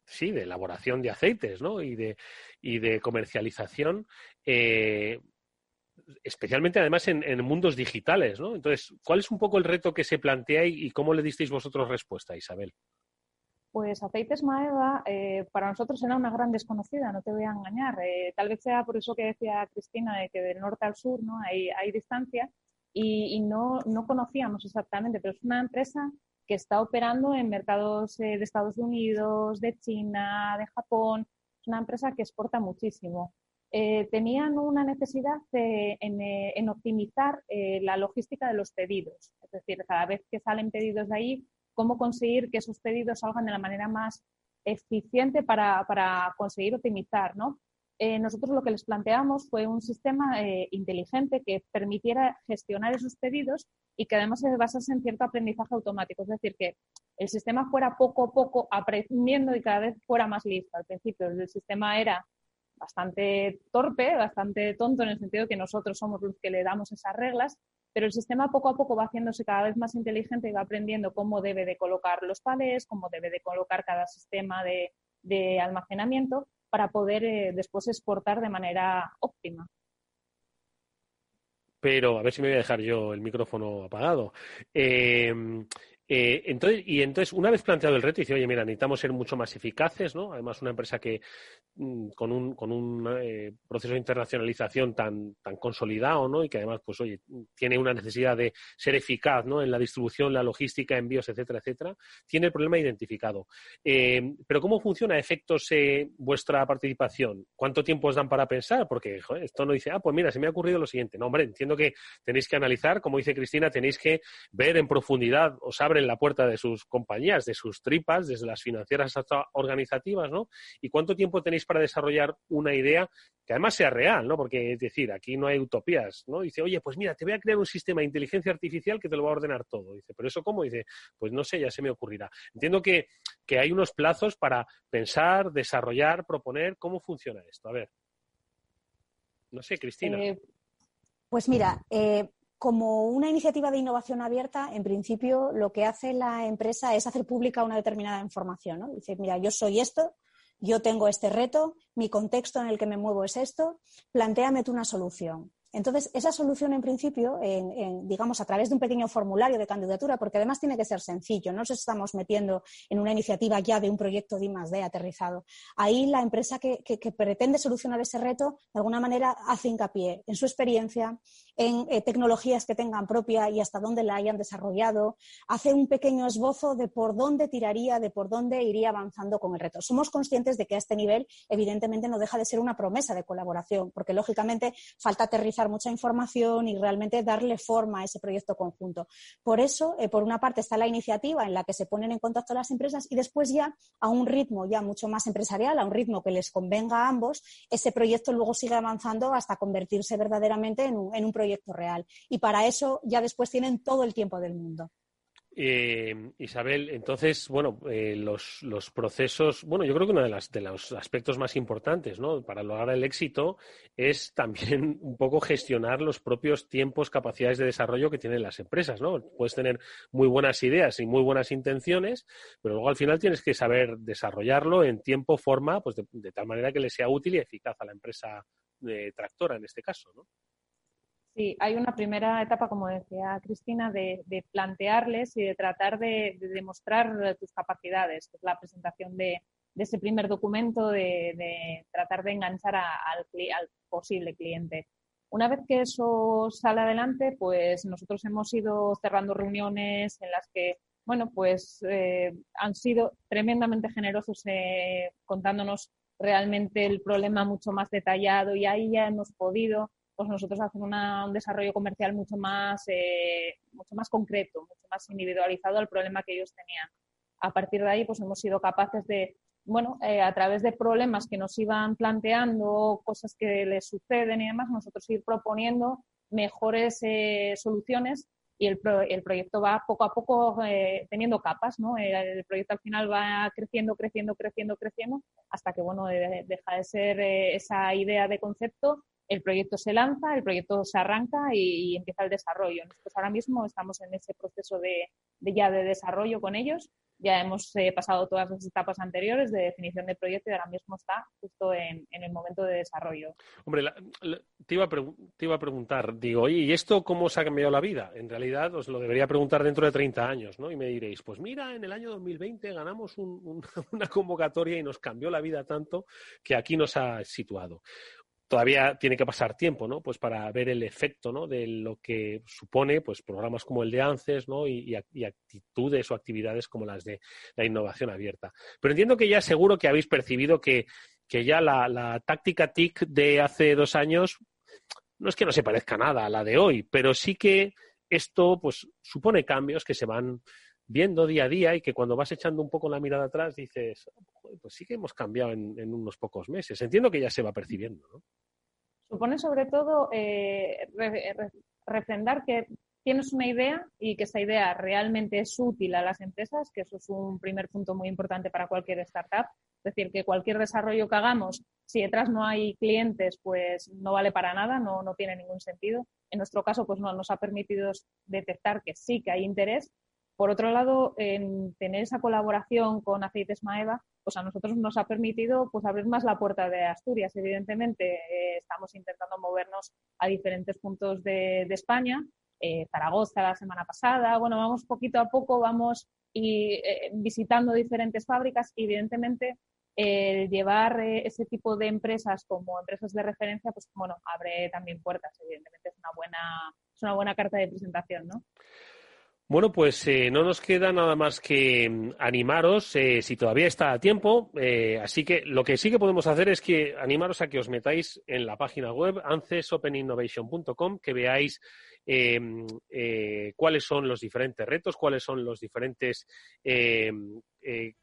sí, de elaboración de aceites ¿no? y, de, y de comercialización, eh, especialmente además en, mundos digitales. ¿no? Entonces, ¿cuál es un poco el reto que se plantea y, cómo le disteis vosotros respuesta, Isabel? Pues Aceites Maeva eh, para nosotros era una gran desconocida, no te voy a engañar. Eh, tal vez sea por eso que decía Cristina, de que del norte al sur ¿no? hay distancia y, no, no, conocíamos exactamente, pero es una empresa que está operando en mercados eh, de Estados Unidos, de China, de Japón. Es una empresa que exporta muchísimo. tenían una necesidad en, en, optimizar la logística de los pedidos. Es decir, cada vez que salen pedidos de ahí, cómo conseguir que esos pedidos salgan de la manera más eficiente para, conseguir optimizar, ¿no? Eh, nosotros lo que les planteamos fue un sistema eh, inteligente que permitiera gestionar esos pedidos y que además se basase en cierto aprendizaje automático, es decir, que el sistema fuera poco a poco aprendiendo y cada vez fuera más listo. Al principio el sistema era bastante torpe, bastante tonto en el sentido que nosotros somos los que le damos esas reglas, pero el sistema poco a poco va haciéndose cada vez más inteligente y va aprendiendo cómo debe de colocar los palés, cómo debe de colocar cada sistema de, almacenamiento para poder eh, después exportar de manera óptima. Pero a ver si me voy a dejar yo el micrófono apagado. Eh, eh, entonces, y entonces, una vez planteado el reto, dice, oye, mira, necesitamos ser mucho más eficaces, ¿no? Además, una empresa que mm, con un, con un eh, proceso de internacionalización tan, tan consolidado, ¿no? Y que además, pues, oye, tiene una necesidad de ser eficaz, ¿no? En la distribución, la logística, envíos, etcétera, etcétera, tiene el problema identificado. Eh, pero, ¿cómo funciona a efectos vuestra participación? ¿Cuánto tiempo os dan para pensar? Porque, esto no dice, ah, pues mira, se me ha ocurrido lo siguiente. No, hombre, entiendo que tenéis que analizar, como dice Cristina, tenéis que ver en profundidad, os abre la puerta de sus compañías, de sus tripas, desde las financieras hasta organizativas, ¿no? ¿Y cuánto tiempo tenéis para desarrollar una idea que además sea real, ¿no? Porque es decir, aquí no hay utopías, ¿no? Dice, oye, pues mira, te voy a crear un sistema de inteligencia artificial que te lo va a ordenar todo. Dice, ¿pero eso cómo? Dice, pues no sé, ya se me ocurrirá. Entiendo que, hay unos plazos para pensar, desarrollar, proponer cómo funciona esto. A ver. No sé, Cristina. Eh, pues mira, eh, como una iniciativa de innovación abierta, en principio lo que hace la empresa es hacer pública una determinada información. ¿no? Dice, mira, yo soy esto, yo tengo este reto, mi contexto en el que me muevo es esto, planteame tú una solución. Entonces, esa solución en principio, digamos, a través de un pequeño formulario de candidatura, porque además tiene que ser sencillo, no nos estamos metiendo en una iniciativa ya de un proyecto de I+.D. aterrizado. Ahí la empresa que, pretende solucionar ese reto, de alguna manera, hace hincapié en su experiencia, en eh, tecnologías que tengan propia y hasta dónde la hayan desarrollado, hace un pequeño esbozo de por dónde tiraría, de por dónde iría avanzando con el reto. Somos conscientes de que a este nivel, evidentemente, no deja de ser una promesa de colaboración, porque lógicamente falta aterrizar mucha información y realmente darle forma a ese proyecto conjunto. Por eso, eh, por una parte, está la iniciativa en la que se ponen en contacto las empresas y después ya a un ritmo ya mucho más empresarial, a un ritmo que les convenga a ambos, ese proyecto luego sigue avanzando hasta convertirse verdaderamente en un, en un proyecto real. Y para eso ya después tienen todo el tiempo del mundo. Eh, Isabel, entonces, bueno, eh, los, los, procesos, bueno, yo creo que uno de, las, de los aspectos más importantes ¿no? para lograr el éxito es también un poco gestionar los propios tiempos, capacidades de desarrollo que tienen las empresas. ¿no? Puedes tener muy buenas ideas y muy buenas intenciones, pero luego al final tienes que saber desarrollarlo en tiempo, forma, pues de, de tal manera que le sea útil y eficaz a la empresa eh, tractora en este caso. ¿no? Sí, hay una primera etapa, como decía Cristina, de, plantearles y de tratar de, demostrar tus capacidades, que es la presentación de, ese primer documento, de, tratar de enganchar al, posible cliente. Una vez que eso sale adelante, pues nosotros hemos ido cerrando reuniones en las que, bueno, pues eh, han sido tremendamente generosos eh, contándonos realmente el problema mucho más detallado y ahí ya hemos podido pues nosotros hacemos un desarrollo comercial mucho más, eh, mucho más concreto, mucho más individualizado al problema que ellos tenían. A partir de ahí, pues hemos sido capaces de, bueno, eh, a través de problemas que nos iban planteando, cosas que les suceden y demás, nosotros ir proponiendo mejores eh, soluciones y el, el, proyecto va poco a poco teniendo capas, ¿no? El, proyecto al final va creciendo, creciendo, creciendo, creciendo, hasta que, bueno, deja de ser esa idea de concepto el proyecto se lanza, el proyecto se arranca y, empieza el desarrollo. Nosotros ahora mismo estamos en ese proceso de, ya de desarrollo con ellos ya hemos eh, pasado todas las etapas anteriores de definición de proyecto y ahora mismo está justo en, el momento de desarrollo. Hombre, te, iba a preguntar, digo, ¿y esto cómo se ha cambiado la vida? En realidad os lo debería preguntar dentro de 30 años, ¿no? Y me diréis, pues mira, en el año 2020 ganamos una convocatoria y nos cambió la vida tanto que aquí nos ha situado todavía tiene que pasar tiempo, ¿no? Pues para ver el efecto, ¿no? De lo que supone, pues programas como el de ANCES, ¿no? Y, actitudes o actividades como las de la innovación abierta. Pero entiendo que ya seguro que habéis percibido que, ya la, táctica TIC de hace dos años no es que no se parezca nada a la de hoy, pero sí que esto, pues, supone cambios que se van viendo día a día y que cuando vas echando un poco la mirada atrás dices, pues sí que hemos cambiado en, unos pocos meses. Entiendo que ya se va percibiendo, supone sobre todo eh, refrendar que tienes una idea y que esa idea realmente es útil a las empresas, que eso es un primer punto muy importante para cualquier startup. Es decir, que cualquier desarrollo que hagamos, si detrás no hay clientes, pues no vale para nada, no, no tiene ningún sentido. En nuestro caso, pues no nos ha permitido detectar que sí que hay interés por otro lado, en tener esa colaboración con Aceites Maeva, pues a nosotros nos ha permitido pues abrir más la puerta de Asturias. Evidentemente, eh, estamos intentando movernos a diferentes puntos de, España. Eh, Zaragoza la semana pasada. Bueno, vamos poquito a poco, vamos y, eh, visitando diferentes fábricas. Evidentemente, el llevar ese tipo de empresas como empresas de referencia, pues bueno, abre también puertas. Evidentemente es una buena, es una buena carta de presentación, ¿no? Bueno, pues eh, no nos queda nada más que mm, animaros, eh, si todavía está a tiempo. Eh, así que lo que sí que podemos hacer es que animaros a que os metáis en la página web ancesopeninnovation.com, que veáis em, cuáles son los diferentes retos, cuáles son los diferentes em,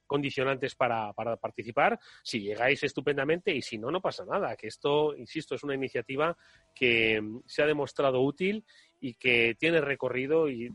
condicionantes para, para, participar. Si llegáis estupendamente y si no, no pasa nada. Que esto, insisto, es una iniciativa que mm, se ha demostrado útil y que tiene recorrido y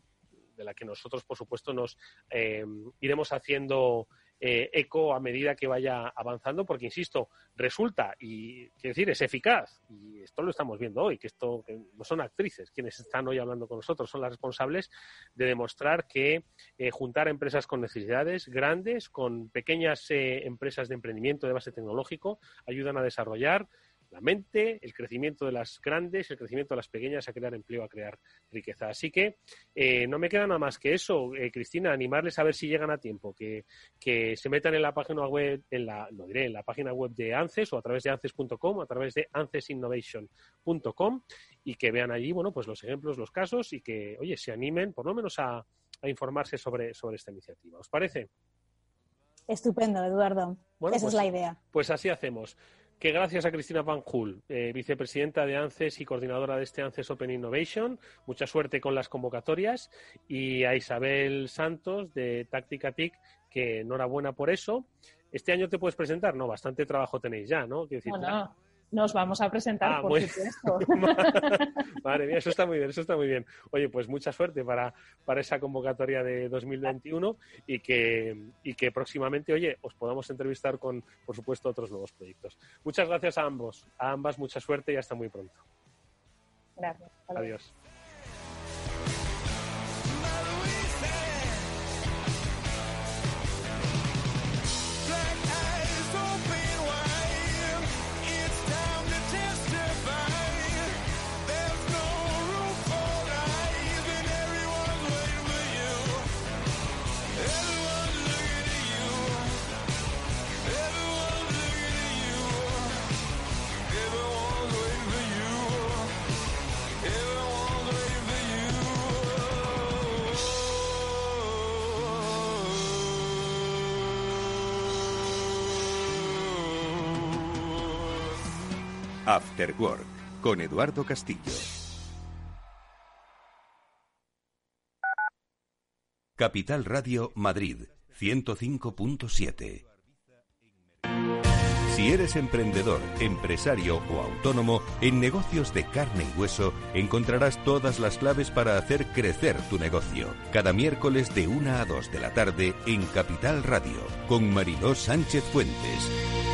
de la que nosotros, por supuesto, nos eh, iremos haciendo eh, eco a medida que vaya avanzando, porque, insisto, resulta, y quiero decir, es eficaz, y esto lo estamos viendo hoy, que esto no son actrices quienes están hoy hablando con nosotros, son las responsables de demostrar que eh, juntar empresas con necesidades grandes, con pequeñas empresas de emprendimiento de base tecnológico, ayudan a desarrollar la mente, el crecimiento de las grandes, el crecimiento de las pequeñas, a crear empleo, a crear riqueza. Así que eh, no me queda nada más que eso, eh, Cristina, animarles a ver si llegan a tiempo, que, se metan en la página web, en la, lo diré, en la página web de ANCES o a través de ANCES.com, a través de ANCESinnovation.com y que vean allí, bueno, pues los ejemplos, los casos y que, oye, se animen por lo menos a, informarse sobre, sobre esta iniciativa. ¿Os parece? Estupendo, Eduardo. Esa es pues la idea. Pues así hacemos que gracias a Cristina Van Hul, eh, vicepresidenta de ANCES y coordinadora de este ANCES Open Innovation, mucha suerte con las convocatorias, y a Isabel Santos de Táctica TIC, que enhorabuena por eso. Este año te puedes presentar, no, bastante trabajo tenéis ya, ¿no? Decir, nos vamos a presentar, ah, por supuesto. Madre mía, eso está muy bien, eso está muy bien. Oye, pues mucha suerte para, para esa convocatoria de 2021 y que, y que próximamente, oye, os podamos entrevistar con, por supuesto, otros nuevos proyectos. Muchas gracias a ambos, a ambas mucha suerte y hasta muy pronto. Gracias. Adiós. After Work con Eduardo Castillo. Capital Radio Madrid 105.7. Si eres emprendedor, empresario o autónomo, en negocios de carne y hueso encontrarás todas las claves para hacer crecer tu negocio. Cada miércoles de 1 a 2 de la tarde en Capital Radio con Mariló Sánchez Fuentes.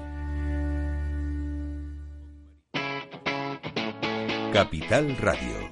Capital Radio.